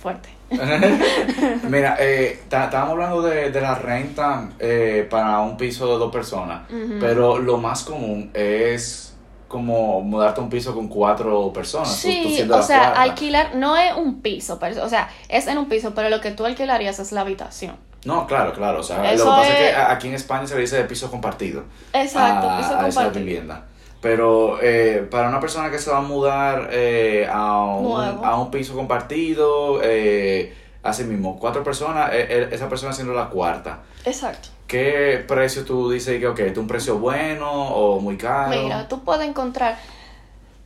fuerte. Mira, eh, estábamos hablando de, de la renta eh, para un piso de dos personas, pero lo más común es como mudarte a un piso con cuatro personas. tú- tú Sí, o sea, alquilar no es un piso, pero- o sea, es en un piso, pero lo que tú alquilarías es la habitación. No, claro, claro. O sea, Eso lo que pasa es... es- que aquí en España se le dice de piso compartido. Exacto, a, piso a esa compartido. vivienda. Pero eh, para una persona que se va a mudar eh, a, un, a un piso compartido, eh, así mismo, cuatro personas, eh, eh, esa persona siendo la cuarta. Exacto. ¿Qué precio tú dices que, ok, ¿es un precio bueno o muy caro? Mira, tú puedes encontrar,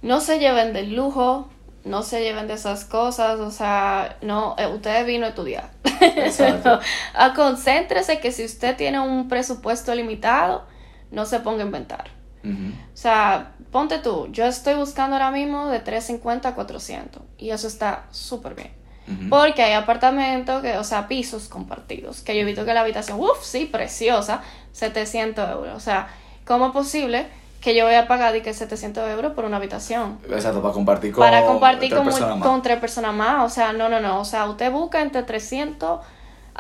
no se lleven del lujo, no se lleven de esas cosas, o sea, no, ustedes vino a estudiar. Exacto. Ah, Concéntrese que si usted tiene un presupuesto limitado, no se ponga a inventar. O sea, ponte tú, yo estoy buscando ahora mismo de 350 a 400 y eso está súper bien. Porque hay apartamentos, que, o sea, pisos compartidos, que yo he visto que la habitación, uff, sí, preciosa, 700 euros. O sea, ¿cómo es posible que yo voy a pagar de que 700 euros por una habitación? Exacto, para compartir con Para compartir tres con, mu- personas más. con tres personas más. O sea, no, no, no. O sea, usted busca entre 300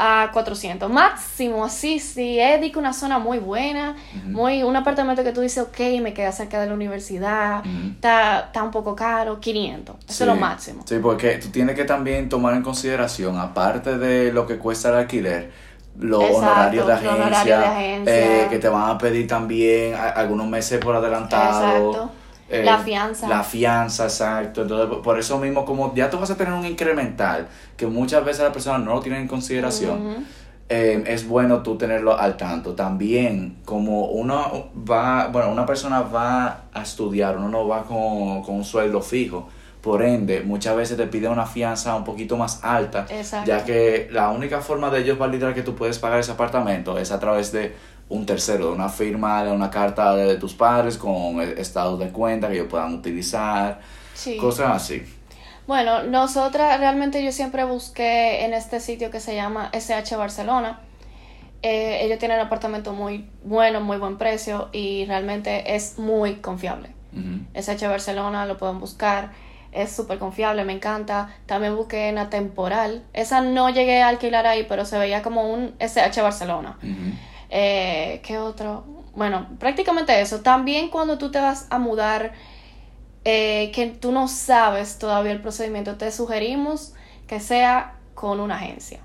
a 400. Máximo, así, sí. Es de que una zona muy buena, muy un apartamento que tú dices, ok, me queda cerca de la universidad, está, está un poco caro, 500. Eso Sí. es lo máximo. Sí, porque tú tienes que también tomar en consideración, aparte de lo que cuesta el alquiler, los Exacto, honorarios de agencia, de agencia. eh, que te van a pedir también algunos meses por adelantado. Exacto. Eh, La fianza. La fianza, exacto. Entonces, por- eso mismo, como ya tú vas a tener un incremental, que muchas veces las personas no lo tienen en consideración, eh, es bueno tú tenerlo al tanto. También, como uno va, bueno, una persona va a estudiar, uno no va con, con un sueldo fijo. Por ende, muchas veces te piden una fianza un poquito más alta, Exacto. ya que la única forma de ellos validar que tú puedes pagar ese apartamento es a través de un tercero, de una firma, de una carta de tus padres con el estado de cuenta que ellos puedan utilizar, Sí. cosas así. Bueno, nosotras realmente yo siempre busqué en este sitio que se llama SH Barcelona. Eh, ellos tienen un apartamento muy bueno, muy buen precio y realmente es muy confiable. SH Barcelona lo pueden buscar, es súper confiable, me encanta. También busqué en la temporal. Esa no llegué a alquilar ahí, pero se veía como un SH Barcelona. Eh, ¿Qué otro? Bueno, prácticamente eso. También cuando tú te vas a mudar, eh, que tú no sabes todavía el procedimiento, te sugerimos que sea con una agencia.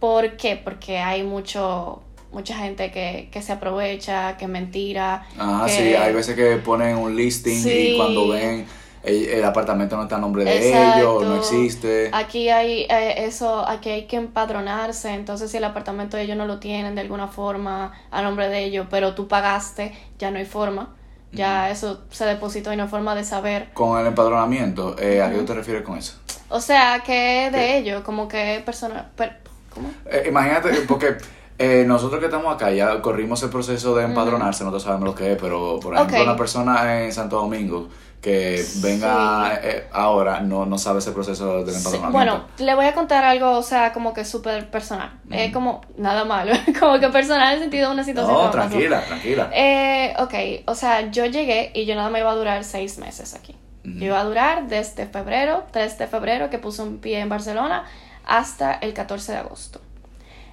¿Por qué? Porque hay mucho mucha gente que, que se aprovecha, que mentira. Ah, que- sí, hay veces que ponen un listing Sí. y cuando ven el, el apartamento no está a nombre de Exacto. ellos, no existe. Aquí hay eh, eso, aquí hay que empadronarse, entonces si el apartamento ellos no lo tienen de alguna forma a nombre de ellos, pero tú pagaste, ya no hay forma, ya eso se depositó y no hay forma de saber. Con el empadronamiento, eh, ¿a qué te refieres con eso? O sea, que es de ¿Qué? ellos, como que persona, per- ¿cómo? Eh, imagínate, porque eh, nosotros que estamos acá ya corrimos el proceso de empadronarse, nosotros sabemos lo que es, pero por ejemplo una persona en Santo Domingo que venga eh, ahora no, no sabe ese proceso del Sí, empadronamiento. Bueno, le voy a contar algo, o sea, como que súper personal. Es como nada malo, como que personal en el sentido de una situación. no, pasó. tranquila, tranquila. Eh, ok, o sea, yo llegué y yo nada me iba a durar seis meses aquí. Yo iba a durar desde febrero, 3 de febrero, que puse un pie en Barcelona, hasta el 14 de agosto.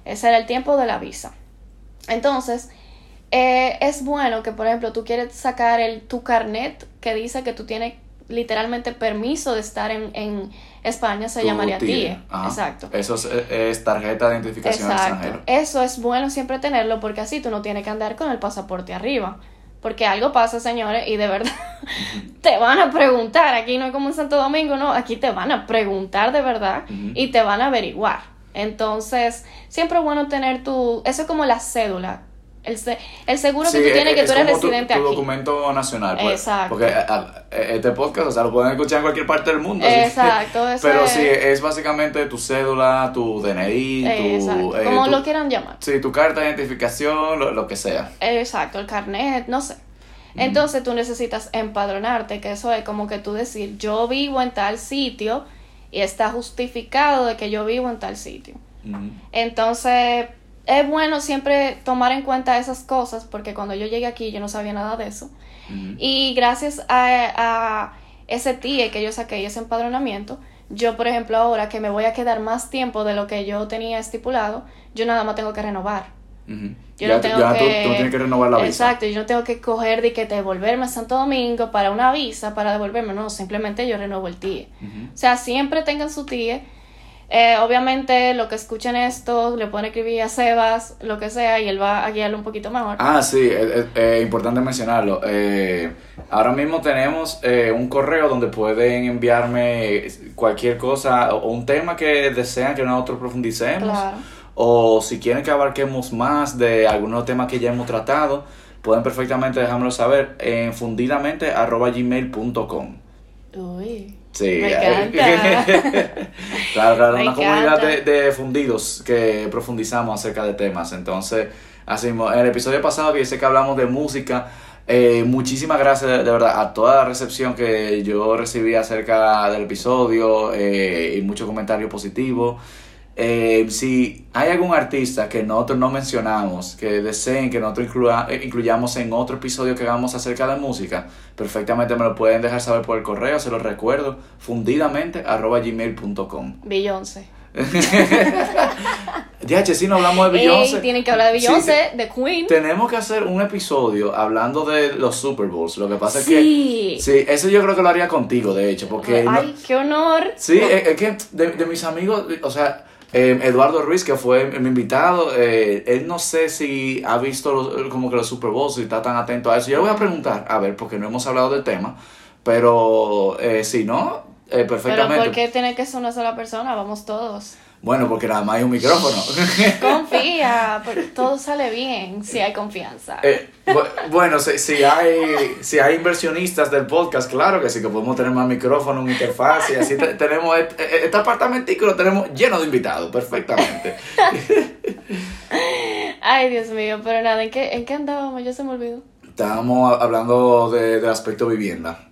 Ese era el tiempo de la visa. Entonces, eh, es bueno que, por ejemplo, tú quieres sacar el, tu carnet que dice que tú tienes literalmente permiso de estar en, en España, se Tu llamaría TIE. Ajá. Exacto. Eso es, es tarjeta de identificación Exacto. extranjera. Eso es bueno siempre tenerlo porque así tú no tienes que andar con el pasaporte arriba. Porque algo pasa, señores, y de verdad te van a preguntar. Aquí no es como en Santo Domingo, no. Aquí te van a preguntar de verdad y te van a averiguar. Entonces, siempre es bueno tener tu. Eso es como la cédula. El, se- el seguro Sí, que tú tienes que tú eres tu- residente tu, aquí. documento nacional. Pues, Exacto. Porque a- a- este podcast, o sea, lo pueden escuchar en cualquier parte del mundo. así Exacto, eso Pero es- sí, es básicamente tu cédula, tu DNI, tu... Eh, como tu- lo quieran llamar. Sí, tu carta de identificación, lo, lo que sea. Exacto, el carnet, no sé. Entonces tú necesitas empadronarte, que eso es como que tú decir, yo vivo en tal sitio y está justificado de que yo vivo en tal sitio. Entonces es bueno siempre tomar en cuenta esas cosas porque cuando yo llegué aquí yo no sabía nada de eso. Y gracias a, a ese TIE que yo saqué y ese empadronamiento, yo por ejemplo ahora que me voy a quedar más tiempo de lo que yo tenía estipulado, yo nada más tengo que renovar. Ujú. Yo ya no tú- tengo ya tú- que... tú, no tienes que renovar la visa. Exacto, yo no tengo que coger de que devolverme a Santo Domingo para una visa, para devolverme, no, simplemente yo renuevo el TIE. O sea, siempre tengan su TIE. Eh, obviamente, lo que escuchen esto, le pueden escribir a Sebas, lo que sea, y él va a guiarlo un poquito mejor. Ah, sí, es, es- es importante mencionarlo. Eh, ahora mismo tenemos eh, un correo donde pueden enviarme cualquier cosa o, o un tema que desean que nosotros profundicemos. Claro. O si quieren que abarquemos más de algunos temas que ya hemos tratado, pueden perfectamente dejármelo saber en fundidamente.gmail.com. Uy. Sí, Me encanta. claro, claro, Me una comunidad de, fundidos que profundizamos acerca de temas. Entonces, así mismo, en el episodio pasado que que hablamos de música, eh, muchísimas gracias de, de verdad a toda la recepción que yo recibí acerca del episodio eh, y muchos comentarios positivos. Eh, si hay algún artista que nosotros no mencionamos, que deseen que nosotros eh, incluyamos en otro episodio que hagamos acerca de música, perfectamente me lo pueden dejar saber por el correo, se los recuerdo, fundidamente arroba gmail.com. Beyoncé. DH, si no hablamos de Ey, Beyoncé. tienen que hablar de Sí, Beyoncé, de Queen. Tenemos que hacer un episodio hablando de los Super Bowls. Lo que pasa Sí. es que. Sí, eso yo creo que lo haría contigo, de hecho, porque. no- Ay, qué honor. Sí, es, es que de, de mis amigos, o sea, eh, Eduardo Ruiz, que fue mi invitado, eh, él no sé si ha visto los- como que los Super Bowls y está tan atento a eso. Yo le voy a preguntar, a ver, porque no hemos hablado del tema, pero eh, si no, eh, Pero perfectamente. ¿por qué tiene que ser una sola persona? Vamos todos. Bueno, porque nada más hay un micrófono. Confía, porque todo sale bien si hay confianza. Eh, bu- bueno, si, si hay si hay inversionistas del podcast, claro que sí, que podemos tener más micrófonos, una interfaz y así te- tenemos este, este apartamentico lo tenemos lleno de invitados, perfectamente. Ay, Dios mío, pero nada, ¿en qué, ¿en qué andábamos? Ya se me olvidó. Estábamos hablando de, del aspecto vivienda.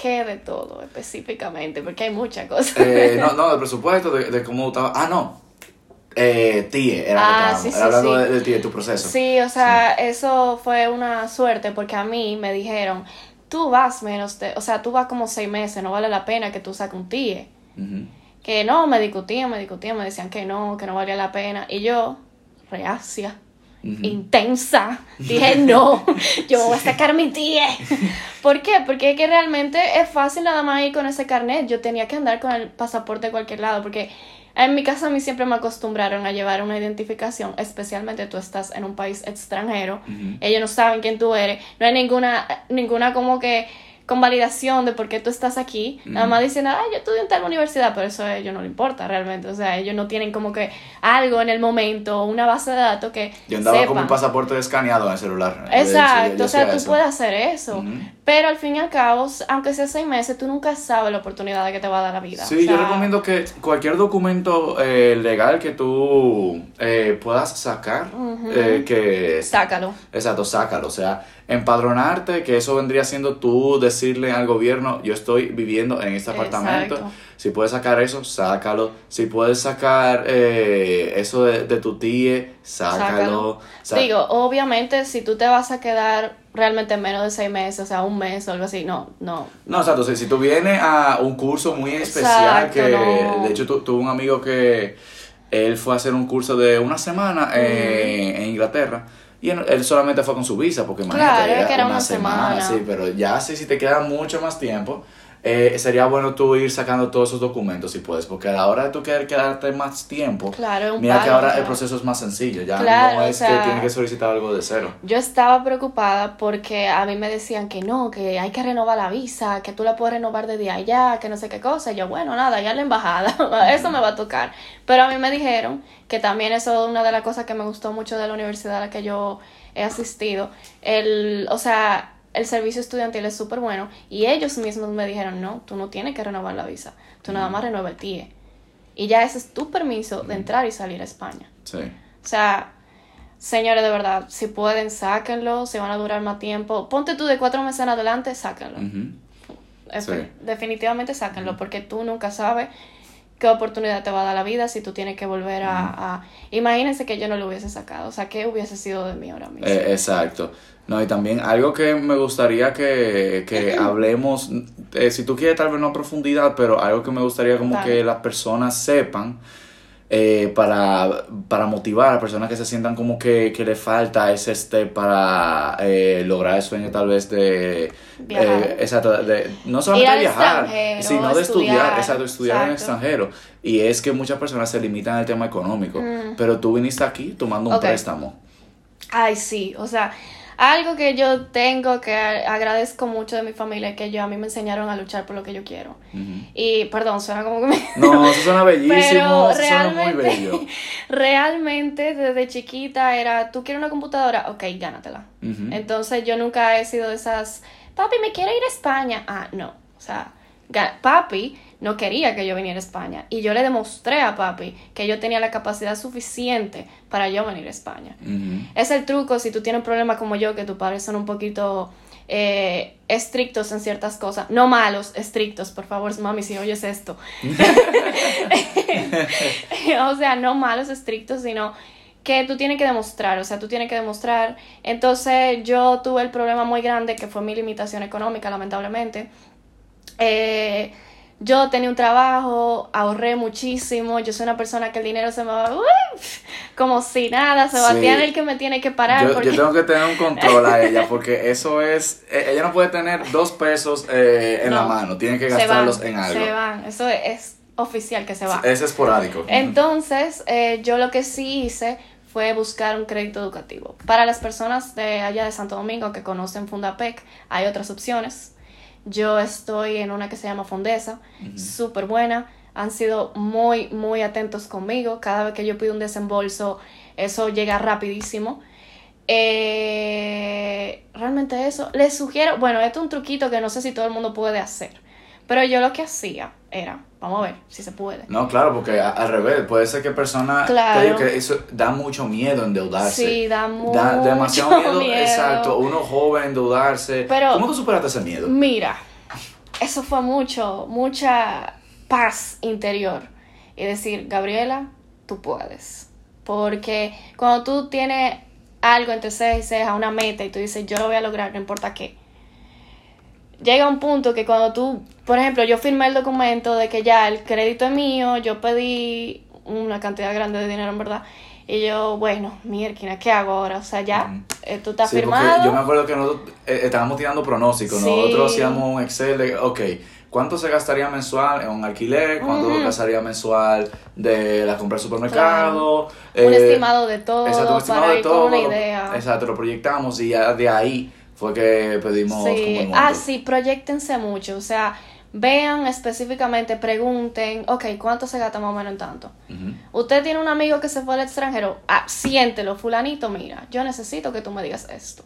¿Qué de todo específicamente? Porque hay muchas cosas. Eh, no, no, del presupuesto, de, de cómo estaba. Ah, no. Eh, TIE, era, Ah, lo que sí, hablando sí. de, de TIE, tu proceso. Sí, o sea, eso fue una suerte porque a mí me dijeron, tú vas menos de, o sea, tú vas como seis meses, no vale la pena que tú saques un TIE. Que no, me discutían, me discutían, me decían que no, que no valía la pena. Y yo, reacia, Intensa, dije no, yo voy a sacar mi TIE. ¿Por qué? Porque es que realmente es fácil nada más ir con ese carnet. Yo tenía que andar con el pasaporte a cualquier lado porque en mi casa a mí siempre me acostumbraron a llevar una identificación, especialmente tú estás en un país extranjero. Ellos no saben quién tú eres. No hay ninguna, ninguna como que convalidación de por qué tú estás aquí. Nada más dicen, ah, yo estudio en tal universidad, pero eso a ellos no le importa realmente. O sea, ellos no tienen como que algo en el momento, una base de datos que Yo andaba sepan. con mi pasaporte escaneado en el celular. De hecho, yo- Exacto, yo o sea, tú eso. puedes hacer eso. Pero al fin y al cabo, aunque sea seis meses, tú nunca sabes la oportunidad que te va a dar la vida. Sí, O sea, yo recomiendo que cualquier documento eh, legal que tú eh, puedas sacar, eh, que... Sácalo. Exacto, sácalo. O sea, empadronarte, que eso vendría siendo tú decirle al gobierno, yo estoy viviendo en este apartamento. Exacto. Si puedes sacar eso, sácalo. Si puedes sacar eh, eso de, de tu tía, sácalo. Digo, obviamente, si tú te vas a quedar realmente en menos de seis meses, o sea, un mes o algo así, no, no. No, o sea, entonces, si tú vienes a un curso muy especial, Exacto, que no. de hecho tu- tuve un amigo que él fue a hacer un curso de una semana eh, en Inglaterra. Y él, solamente fue con su visa, porque imagínate, Claro, era que era una semana. sí, pero ya sí, si te queda mucho más tiempo, eh, sería bueno tú ir sacando todos esos documentos si puedes, porque a la hora de tú querer quedarte más tiempo, Claro, mira que ahora el proceso es más sencillo, ya Claro, no o es sea, que tienes que solicitar algo de cero. Yo estaba preocupada porque a mí me decían que no, que hay que renovar la visa, que tú la puedes renovar desde allá, que no sé qué cosa. Y yo, bueno, nada, ya en la embajada, eso me va a tocar. Pero a mí me dijeron que también eso es una de las cosas que me gustó mucho de la universidad a la que yo he asistido. El, o sea, el servicio estudiantil es súper bueno y ellos mismos me dijeron, no, tú no tienes que renovar la visa, tú nada más renueva el TIE. Y ya ese es tu permiso de entrar y salir a España. Sí. O sea, señores, de verdad, si pueden, sáquenlo, si van a durar más tiempo. Ponte tú de cuatro meses en adelante, sáquenlo. Sí. Definitivamente sáquenlo, porque tú nunca sabes qué oportunidad te va a dar la vida si tú tienes que volver a, a- Imagínense que yo no lo hubiese sacado, o sea, ¿qué hubiese sido de mí ahora mismo? Eh, exacto. No, y también algo que me gustaría que, que hablemos, eh, si tú quieres tal vez no a profundidad, pero algo que me gustaría como Dale. que las personas sepan eh, para, para motivar a personas que se sientan como que, que le falta ese step para eh, lograr el sueño tal vez de... Viajar. eh, exacto, de, no solamente viajar, sino de estudiar, estudiar, exacto, estudiar en el exacto. extranjero. Y es que muchas personas se limitan al tema económico, Mm. pero tú viniste aquí tomando un préstamo. Ay, sí, o sea, algo que yo tengo que agradezco mucho de mi familia es que yo a mí me enseñaron a luchar por lo que yo quiero. Y, perdón, suena como que me... No, eso suena bellísimo, Pero eso suena muy realmente, bello. realmente desde chiquita era, ¿tú quieres una computadora? Ok, gánatela. Entonces yo nunca he sido de esas, papi, me quiero ir a España. Ah, no. O sea, papi no quería que yo viniera a España. Y yo le demostré a papi que yo tenía la capacidad suficiente para yo venir a España. Es el truco si tú tienes problemas como yo, que tus padres son un poquito eh, estrictos en ciertas cosas. No malos, estrictos, por favor, mami, si oyes esto. o sea, no malos, estrictos, sino que tú tienes que demostrar, o sea, tú tienes que demostrar. Entonces yo tuve el problema muy grande que fue mi limitación económica, lamentablemente. Eh, yo tenía un trabajo, ahorré muchísimo, yo soy una persona que el dinero se me va ¡uf! como si nada, Sebastián Sí. es el que me tiene que parar Yo, porque yo tengo que tener un control a ella porque eso es, eh, ella no puede tener dos pesos eh, en la No. mano, tiene que van, gastarlos en algo. se van, eso es, es oficial que se va. Es esporádico. Entonces, eh, yo lo que sí hice fue buscar un crédito educativo. Para las personas de allá de Santo Domingo que conocen Fundapec, hay otras opciones. Yo estoy en una que se llama Fondesa, súper buena. Han sido muy, muy atentos conmigo. Cada vez que yo pido un desembolso, eso llega rapidísimo. Eh, realmente eso. Les sugiero, bueno, esto es un truquito que no sé si todo el mundo puede hacer. Pero yo lo que hacía era, vamos a ver si se puede. No, claro, porque a- al revés, puede ser que personas, Claro. que eso da mucho miedo endeudarse. Sí, da mucho Da demasiado miedo, miedo. exacto, uno joven endeudarse. Pero- ¿Cómo tú superaste ese miedo? Mira, eso fue mucho, mucha paz interior. Y decir, Gabriela, tú puedes. Porque cuando tú tienes algo entre cejas y cejas, una meta, y tú dices, yo lo voy a lograr, no importa qué. Llega un punto que cuando tú, por ejemplo, yo firmé el documento de que ya el crédito es mío, yo pedí una cantidad grande de dinero, en verdad. Y yo, bueno, mierda, ¿qué hago ahora? O sea, ya, Ujú. eh, tú estás Sí, firmado. yo me acuerdo que nosotros eh, estábamos tirando pronósticos. Sí. Nosotros hacíamos un Excel de, ok, ¿cuánto se gastaría mensual en un alquiler? ¿Cuánto Ujú. gastaría mensual de la compra del supermercado? un Eh, estimado de todo Exacto, un estimado para de ir todo. con una idea. Exacto, lo proyectamos y ya de ahí fue que pedimos como el Sí, monto. ah, sí, proyectense mucho, o sea, vean específicamente, pregunten, ok, ¿cuánto se gasta más o menos en tanto? Usted tiene un amigo que se fue al extranjero, ah, siéntelo, fulanito, mira, yo necesito que tú me digas esto.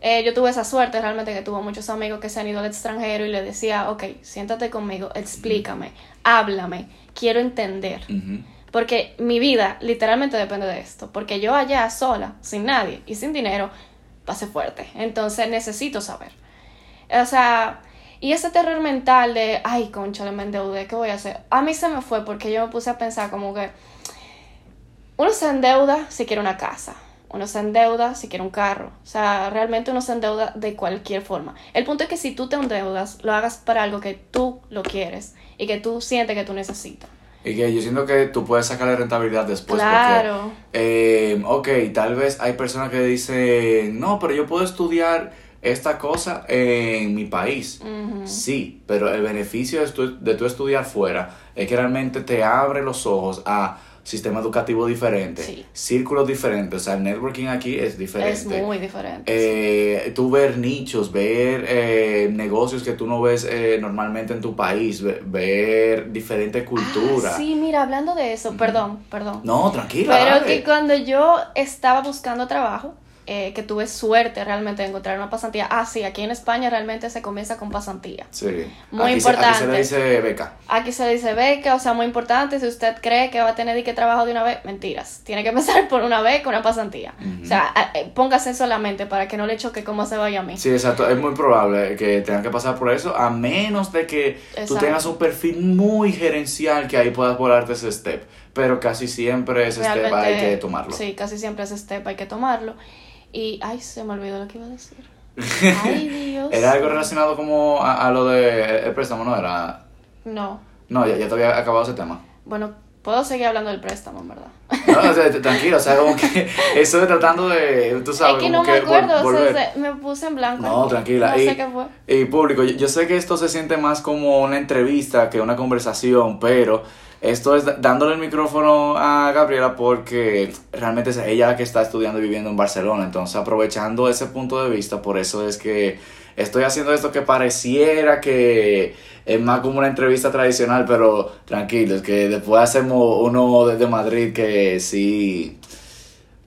Eh, yo tuve esa suerte realmente que tuve muchos amigos que se han ido al extranjero y le decía, ok, siéntate conmigo, explícame, háblame, quiero entender. Porque mi vida literalmente depende de esto. Porque yo allá sola, sin nadie y sin dinero, pasé fuerte. Entonces necesito saber. O sea, y ese terror mental de, ay, concha, me endeudé, ¿qué voy a hacer? A mí se me fue porque yo me puse a pensar como que uno se endeuda si quiere una casa. uno se endeuda si quiere un carro. O sea, realmente uno se endeuda de cualquier forma. El punto es que si tú te endeudas, lo hagas para algo que tú lo quieres y que tú sientes que tú necesitas. Y que yo siento que tú puedes sacarle rentabilidad después. Claro. Porque, eh, ok, tal vez hay personas que dicen, no, pero yo puedo estudiar esta cosa en mi país. Sí, pero el beneficio de tu, de tu estudiar fuera es que realmente te abre los ojos a sistema educativo diferente, Sí. círculos diferentes, o sea, el networking aquí es diferente. Es muy diferente. Eh, tú ver nichos, ver eh, negocios que tú no ves eh, normalmente en tu país, ve- ver diferentes culturas. Ah, sí, mira, hablando de eso, perdón, perdón. No, tranquila. Pero dale. que cuando yo estaba buscando trabajo, eh, que tuve suerte realmente de encontrar una pasantía. Ah, sí, aquí en España realmente se comienza con pasantía. Sí. Muy Aquí se- aquí se importante. le dice beca. Aquí se dice beca, o sea, muy importante. Si usted cree que va a tener y que trabajo de una vez, mentiras. Tiene que empezar por una beca, una pasantía. O sea, eh, póngase eso en la mente para que no le choque cómo se vaya a mí. Sí, exacto. Es muy probable que tengan que pasar por eso, a menos de que tú Exacto. tengas un perfil muy gerencial que ahí puedas volarte ese step. Pero casi siempre ese step hay que tomarlo. Sí, casi siempre ese step hay que tomarlo. Y, ay, se me olvidó lo que iba a decir. Ay, Dios. Era algo relacionado como a, a lo de el préstamo, ¿no? Era... No. No, ya, ya te había acabado ese tema. Bueno, puedo seguir hablando del préstamo, en verdad. No, o sea, tranquilo, o sea, como que eso de tratando de, tú sabes, es que como no me que vol- acuerdo, o sea, volver. se- me puse en blanco. No, tranquila. No y, sé qué fue. y público, yo, yo sé que esto se siente más como una entrevista que una conversación, pero esto es dándole el micrófono a Gabriela porque realmente es ella la que está estudiando y viviendo en Barcelona. Entonces, aprovechando ese punto de vista, por eso es que estoy haciendo esto que pareciera que es más como una entrevista tradicional, pero tranquilos, que después hacemos uno desde Madrid que sí.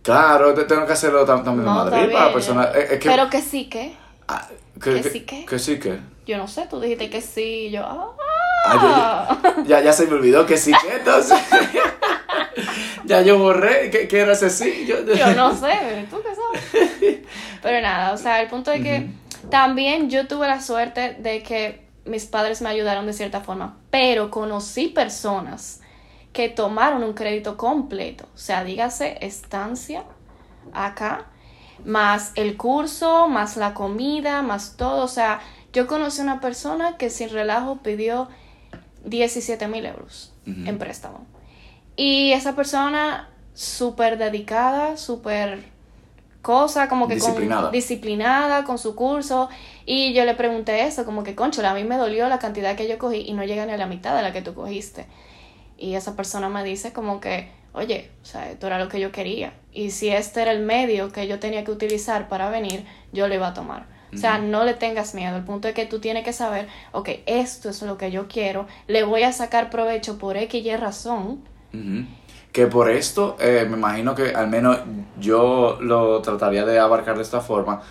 Claro, te- tengo que hacerlo tam- también de Madrid para personas. es- que- Pero que sí, que. Ah, ¿Que sí qué? Que sí que. Yo no sé, tú dijiste que sí, y yo. Ah, Ah, yo- yo- ya, ya se me olvidó que sí que entonces. ya yo borré. ¿Qué, qué era ese sí? Yo, Yo no sé, tú qué sabes. Pero nada, o sea, el punto es que también yo tuve la suerte de que mis padres me ayudaron de cierta forma, pero conocí personas que tomaron un crédito completo, o sea, dígase estancia acá, más el curso, más la comida, más todo, o sea, yo conocí una persona que sin relajo pidió 17 mil euros en préstamo. Y esa persona súper dedicada, súper cosa, como que Disciplinada. con disciplinada con su curso. Y yo le pregunté eso, como que, concho, a mí me dolió la cantidad que yo cogí y no llega ni a la mitad de la que tú cogiste. Y esa persona me dice como que, oye, o sea, esto era lo que yo quería. Y si este era el medio que yo tenía que utilizar para venir, yo lo iba a tomar. O sea, no le tengas miedo. El punto es que tú tienes que saber, ok, esto es lo que yo quiero, le voy a sacar provecho por X y razón. Que por esto, eh, me imagino que al menos yo lo trataría de abarcar de esta forma.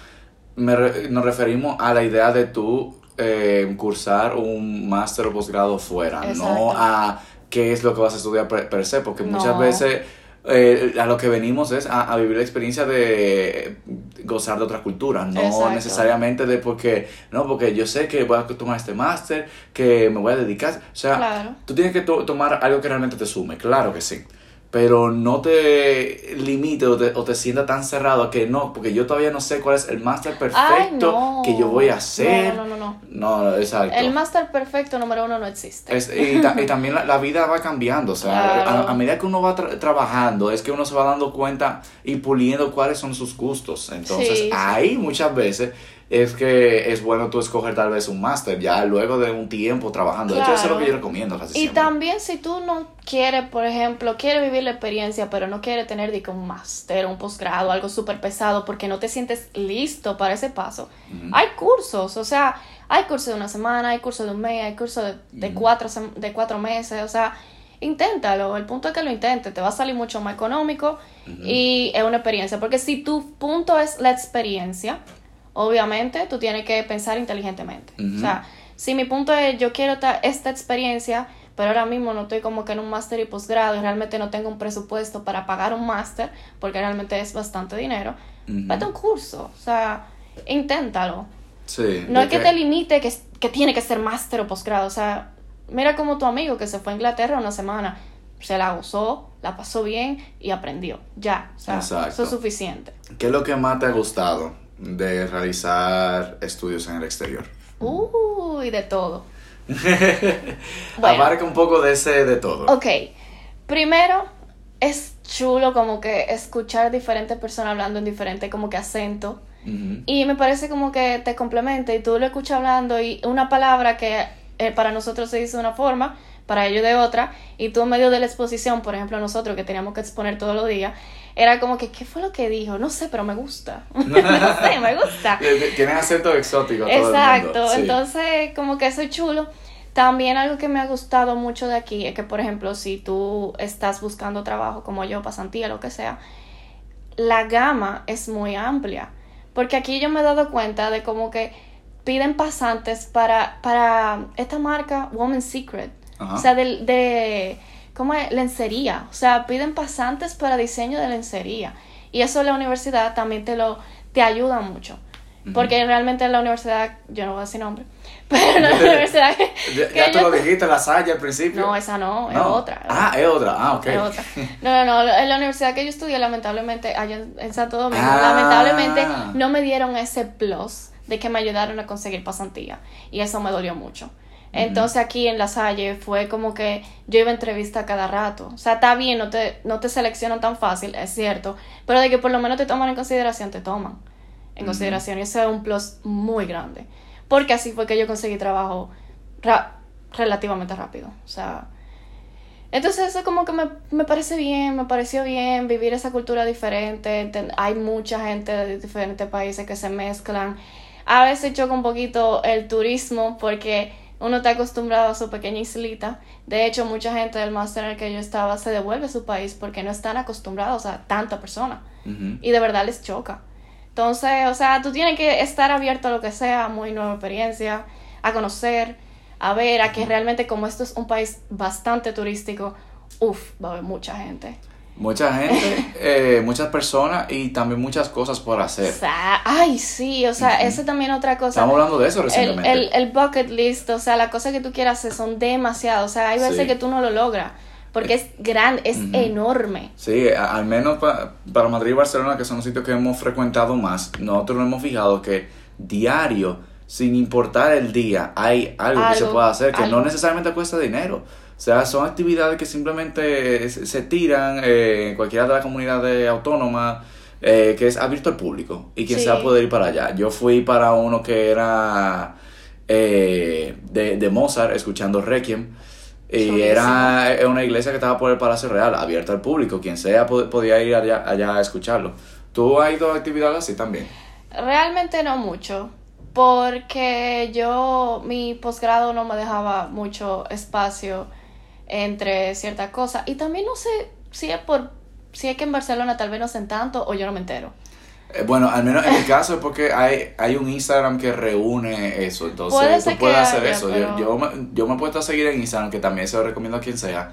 Me re- nos referimos a la idea de tú eh, cursar un máster o posgrado fuera, no a qué es lo que vas a estudiar per, per se, porque muchas veces eh, a lo que venimos es a, a vivir la experiencia de gozar de otra cultura, no Exacto. necesariamente de porque, no, porque yo sé que voy a tomar este máster, que me voy a dedicar, o sea, Claro. Tú tienes que to- tomar algo que realmente te sume, claro que sí. Pero no te limite o te, o te sienta tan cerrado que no, porque yo todavía no sé cuál es el máster perfecto no. que yo voy a hacer. No, no, no, no. No, exacto. El máster perfecto número uno no existe. Es- y, ta- y también la, la vida va cambiando, o sea, Claro. a, a medida que uno va tra- trabajando, es que uno se va dando cuenta y puliendo cuáles son sus gustos. Entonces, Sí, sí. ahí muchas veces es que es bueno tú escoger tal vez un máster ya luego de un tiempo trabajando. De hecho, eso es lo que yo recomiendo casi Y siempre. también si tú no quieres, por ejemplo, quieres vivir la experiencia, pero no quieres tener que un máster, un posgrado, algo súper pesado, porque no te sientes listo para ese paso, hay cursos, o sea, hay cursos de una semana, hay cursos de un mes, hay cursos de, cuatro, de cuatro meses, o sea, inténtalo, el punto es que lo intentes, te va a salir mucho más económico y es una experiencia, porque si tu punto es la experiencia, obviamente tú tienes que pensar inteligentemente, o sea, si mi punto es yo quiero ta- esta experiencia, pero ahora mismo no estoy como que en un máster y posgrado y realmente no tengo un presupuesto para pagar un máster, porque realmente es bastante dinero, Ujú. vete a un curso, o sea, inténtalo. Sí, No es que te limite que, que tiene que ser máster o posgrado. O sea, mira como tu amigo que se fue a Inglaterra una semana. se la gozó, la pasó bien y aprendió. Ya, o sea, Exacto. eso es suficiente. ¿Qué es lo que más te ha gustado de realizar estudios en el exterior? Uy, de todo. Bueno. Abarca un poco de ese de todo. Ok, primero es chulo como que escuchar diferentes personas hablando en diferente como que acento. Y me parece como que te complementa y tú lo escuchas hablando y una palabra que eh, para nosotros se dice de una forma, para ellos de otra, y tú en medio de la exposición, por ejemplo nosotros que teníamos que exponer todos los días, era como que, ¿qué fue lo que dijo? No sé, pero me gusta. no sé, me gusta. Tienen acento exótico todo Exacto, el mundo. sí. entonces como que eso es chulo. También algo que me ha gustado mucho de aquí es que, por ejemplo, si tú estás buscando trabajo como yo, pasantía, lo que sea, la gama es muy amplia. Porque aquí yo me he dado cuenta de como que piden pasantes para, para esta marca Woman's Secret. Ajá. O sea, de, de ¿cómo es? Lencería. O sea, piden pasantes para diseño de lencería. Y eso la universidad también te lo te ayuda mucho. Porque realmente en la universidad, yo no voy a decir nombre, pero en la universidad que, Ya, que ya tú yo- lo dijiste, la Salle al principio. No, esa no, es No. otra. Ah, es otra. Ah, ok. Es otra. No, no, no. En la universidad que yo estudié, lamentablemente, allá en, en Santo Domingo, Ah. lamentablemente no me dieron ese plus de que me ayudaron a conseguir pasantía. Y eso me dolió mucho. Entonces aquí en La Salle fue como que yo iba a entrevista cada rato. O sea, está bien, no te, no te seleccionan tan fácil, es cierto. Pero de que por lo menos te toman en consideración, te toman en consideración. Y eso es un plus muy grande. Porque así fue que yo conseguí trabajo ra- relativamente rápido. O sea, entonces eso como que me, me parece bien, me pareció bien vivir esa cultura diferente. Hay mucha gente de diferentes países que se mezclan. A veces choca un poquito el turismo porque uno está acostumbrado a su pequeña islita. De hecho, mucha gente del máster en el que yo estaba se devuelve a su país porque no están acostumbrados a tanta persona y de verdad les choca. Entonces, o sea, tú tienes que estar abierto a lo que sea, muy nueva experiencia, a conocer, a ver, a que realmente como esto es un país bastante turístico, uff, va a haber mucha gente. Mucha gente, eh, muchas personas y también muchas cosas por O hacer. sea, ay, sí, o sea, Ujú. esa también otra cosa. Estamos hablando de eso recientemente. el, el bucket list, o sea, las cosas que tú quieras hacer son demasiadas. O sea, hay veces Sí. que tú no lo logras porque es grande, es enorme. Sí, al menos pa- para Madrid y Barcelona, que son los sitios que hemos frecuentado más, nosotros nos hemos fijado que diario, sin importar el día, hay algo, que se puede hacer que algo. no necesariamente cuesta dinero. O sea, son actividades que simplemente se, tiran eh, en cualquiera de las comunidades autónomas, eh, que es abierto al público y quien Sí. sea puede ir para allá. Yo fui para uno que era eh, de, de Mozart, escuchando Requiem. Y era eh, una iglesia que estaba por el Palacio Real, abierta al público. Quien sea pod- podía ir allá, allá a escucharlo. ¿Tú has ido a actividades así también? Realmente no mucho, porque yo, mi posgrado no me dejaba mucho espacio entre ciertas cosas. Y también no sé si es por, si es que en Barcelona tal vez no hacen tanto o yo no me entero. Eh, bueno, al menos en mi caso es porque hay, hay un Instagram que reúne eso. Entonces Puede tú puedes hacer haya, eso. pero- Yo, yo, me, yo me he puesto a seguir en Instagram, que también se lo recomiendo a quien sea.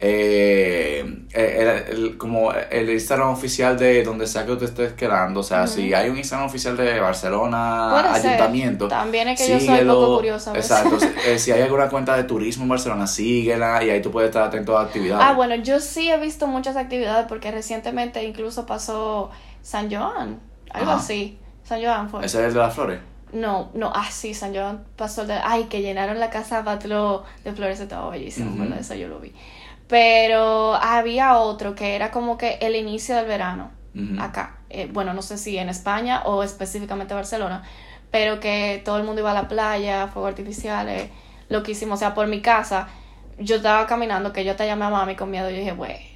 Eh, eh, el- el- como el Instagram oficial de donde sea que tú estés quedando. O sea, si hay un Instagram oficial de Barcelona, ayuntamiento. También es que yo soy síguelo. poco curiosa. Exacto. si- eh, si hay alguna cuenta de turismo en Barcelona, síguela y ahí tú puedes estar atento a actividades. Ah, bueno, yo sí he visto muchas actividades porque recientemente incluso pasó San Joan, algo Ajá. así. San Joan fue. ¿Ese es el de las flores? No, no, ah, sí, San Joan pasó el de. Ay, que llenaron la casa Batlo de flores, estaba bellísimo. ¿verdad? Eso yo lo vi. Pero había otro que era como que el inicio del verano, acá. Eh, bueno, no sé si en España o específicamente Barcelona, pero que todo el mundo iba a la playa, fuegos artificiales, loquísimo. O sea, por mi casa, yo estaba caminando, que yo te llamé a mami con miedo, yo dije, bueno.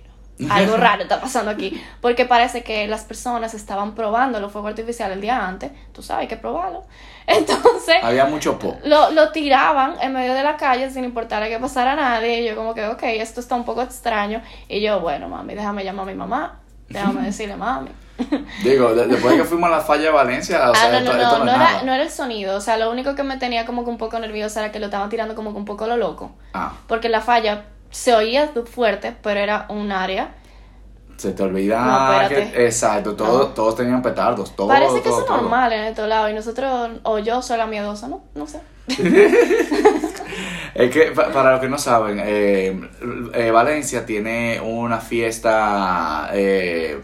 Algo raro está pasando aquí. Porque parece que las personas estaban probando los fuegos artificiales el día antes. Tú sabes, hay que probarlo. Entonces, Había mucho pop. lo, lo tiraban en medio de la calle sin importar que pasara nadie. Y yo como que, ok, esto está un poco extraño. Y yo, bueno, mami, déjame llamar a mi mamá. Déjame decirle, mami. Digo, de- después de que fuimos a la falla de Valencia, o sea, ah, no, esto, no, esto no, no, era, no era el sonido. O sea, lo único que me tenía como que un poco nerviosa era que lo estaban tirando como que un poco a lo loco. Ah, Porque la falla se oía fuerte, pero era un área. se te olvida No, espérate. que... Exacto, todos, No. todos tenían petardos, todo, Parece que eso es normal en estos lados. Y nosotros, o yo soy la miedosa, ¿no? No sé. Es que, pa- para los que no saben, eh, eh, Valencia tiene una fiesta eh,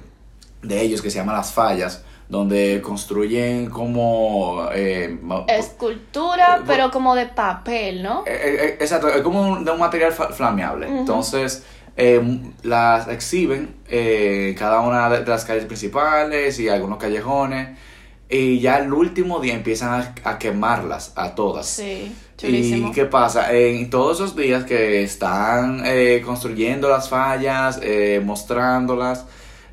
de ellos que se llama Las Fallas, donde construyen como... eh, Escultura, Eh, pero como de papel, ¿no? Eh, eh, exacto, es como un- de un material flameable. Entonces, las exhiben cada una de de las calles principales y algunos callejones. Y ya el último día empiezan a, a quemarlas a todas. Sí, chulísimo. ¿Y qué pasa? En todos esos días que están eh, construyendo las fallas, eh, mostrándolas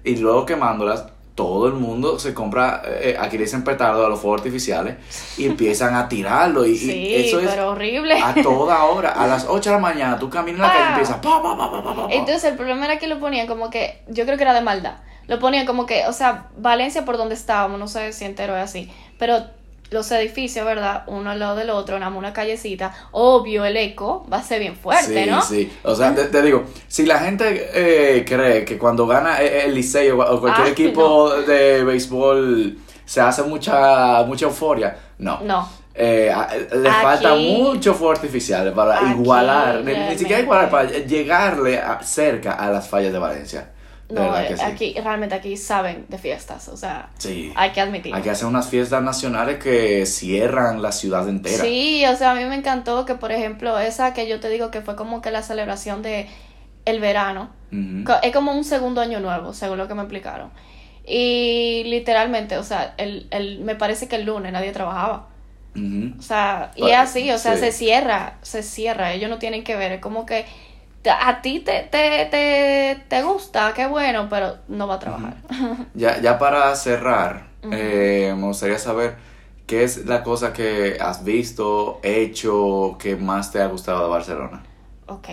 y luego quemándolas, todo el mundo se compra, eh, aquí le dicen petardo a los fuegos artificiales y empiezan a tirarlo. Y, y Sí, eso es pero horrible. a toda hora. A las 8 de la mañana tú caminas en la calle y empiezas pa, pa. Entonces el problema era que lo ponían como que, yo creo que era de maldad. Lo ponían como que, o sea, Valencia por donde estábamos, no sé si entero es así, pero los edificios, ¿verdad? Uno al lado del otro, nada una callecita, obvio el eco va a ser bien fuerte, sí, ¿no? sí. O sea, te, te digo, si la gente eh, cree que cuando gana el el Liceo o cualquier equipo de béisbol se hace mucha mucha euforia, no. No. Eh, a- le Aquí- falta mucho fuego artificial para Aquí, igualar, ni, ni siquiera igualar, para llegarle a- cerca a las fallas de Valencia. No, sí. aquí, realmente aquí saben de fiestas, o sea, Sí. hay que admitirlo. Hay que hacer unas fiestas nacionales que cierran la ciudad entera. Sí, o sea, a mí me encantó que, por ejemplo, esa que yo te digo que fue como que la celebración de el verano, Es como un segundo año nuevo, según lo que me explicaron. Y literalmente, o sea, el, el, me parece que el lunes nadie trabajaba. O sea, y Pues, es así, o sea, sí. se cierra, se cierra, ellos no tienen que ver, es como que a ti te, te, te, te gusta, qué bueno, pero no va a trabajar. Ya, ya para cerrar, eh, me gustaría saber qué es la cosa que has visto, hecho, que más te ha gustado de Barcelona. ok.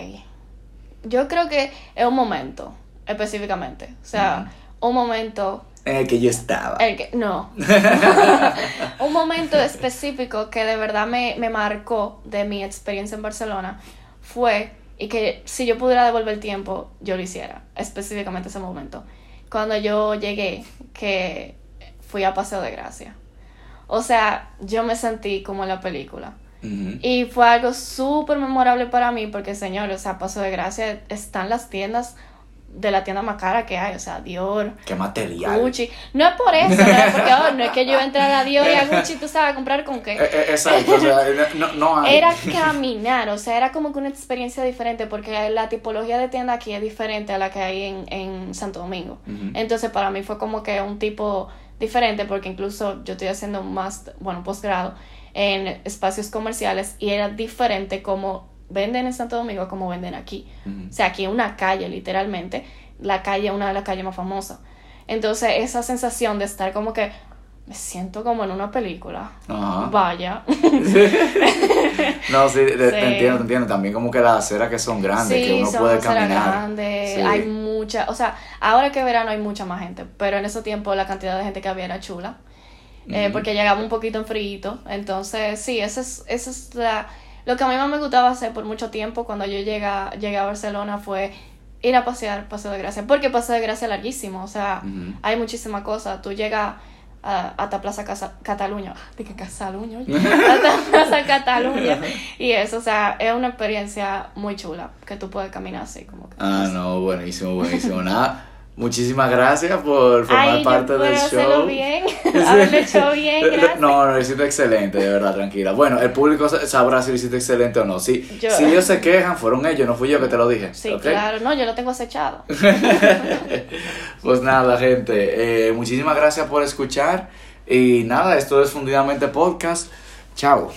Yo creo que es un momento, específicamente. O sea, un momento En el que yo estaba. El que, no. un momento específico que de verdad me, me marcó de mi experiencia en Barcelona fue, y que si yo pudiera devolver el tiempo, yo lo hiciera, específicamente ese momento. Cuando yo llegué, que fui a Paseo de Gracia. O sea, yo me sentí como en la película. Y fue algo súper memorable para mí porque, señor, o sea, Paso de Gracia están las tiendas de la tienda más cara que hay, o sea, Dior, Qué material. Gucci. No es por eso, no es porque oh, no es que yo entrar a Dior y a Gucci, tú sabes, a comprar con Eh, qué. eh, exacto, o sea, no, no hay. Era caminar, o sea, era como que una experiencia diferente porque la tipología de tienda aquí es diferente a la que hay en, en Santo Domingo. Entonces para mí fue como que un tipo diferente porque incluso yo estoy haciendo un más, bueno, posgrado en espacios comerciales y era diferente como venden en Santo Domingo como venden aquí. O sea, aquí una calle, literalmente, la calle, una de las calles más famosas. Entonces, esa sensación de estar como que me siento como en una película. Ajá. Vaya. No, sí, te, entiendo, te entiendo. También como que las aceras que son grandes, que uno son puede caminar. grandes, Sí. hay mucha, o sea, ahora que verano hay mucha más gente, pero en ese tiempo la cantidad de gente que había era chula. eh, porque llegaba un poquito en frío, entonces sí, esa es, esa es la, lo que a mí más me gustaba hacer por mucho tiempo cuando yo llega, llegué a Barcelona fue ir a pasear Paseo de Gracia, porque Paseo de Gracia es larguísimo, o sea, hay muchísimas cosas, tú llegas a- hasta Plaza Casa, Cataluña, dije Casaluña, oye, hasta Plaza Cataluña, y eso, o sea, es una experiencia muy chula, que tú puedes caminar así como que... Ah, no, buenísimo, buenísimo. Nada, muchísimas gracias por formar Ay, parte yo del show. bien, haberlo hecho bien, gracias. No, no, lo hiciste excelente, de verdad, tranquila. Bueno, el público sa- sabrá si lo hiciste excelente o no. Si, Yo- si ellos se quejan, fueron ellos, no fui yo que te lo dije. Sí, claro, no, yo lo tengo acechado. Pues nada, gente, eh, muchísimas gracias por escuchar. Y nada, esto es Fundidamente Podcast. Chao.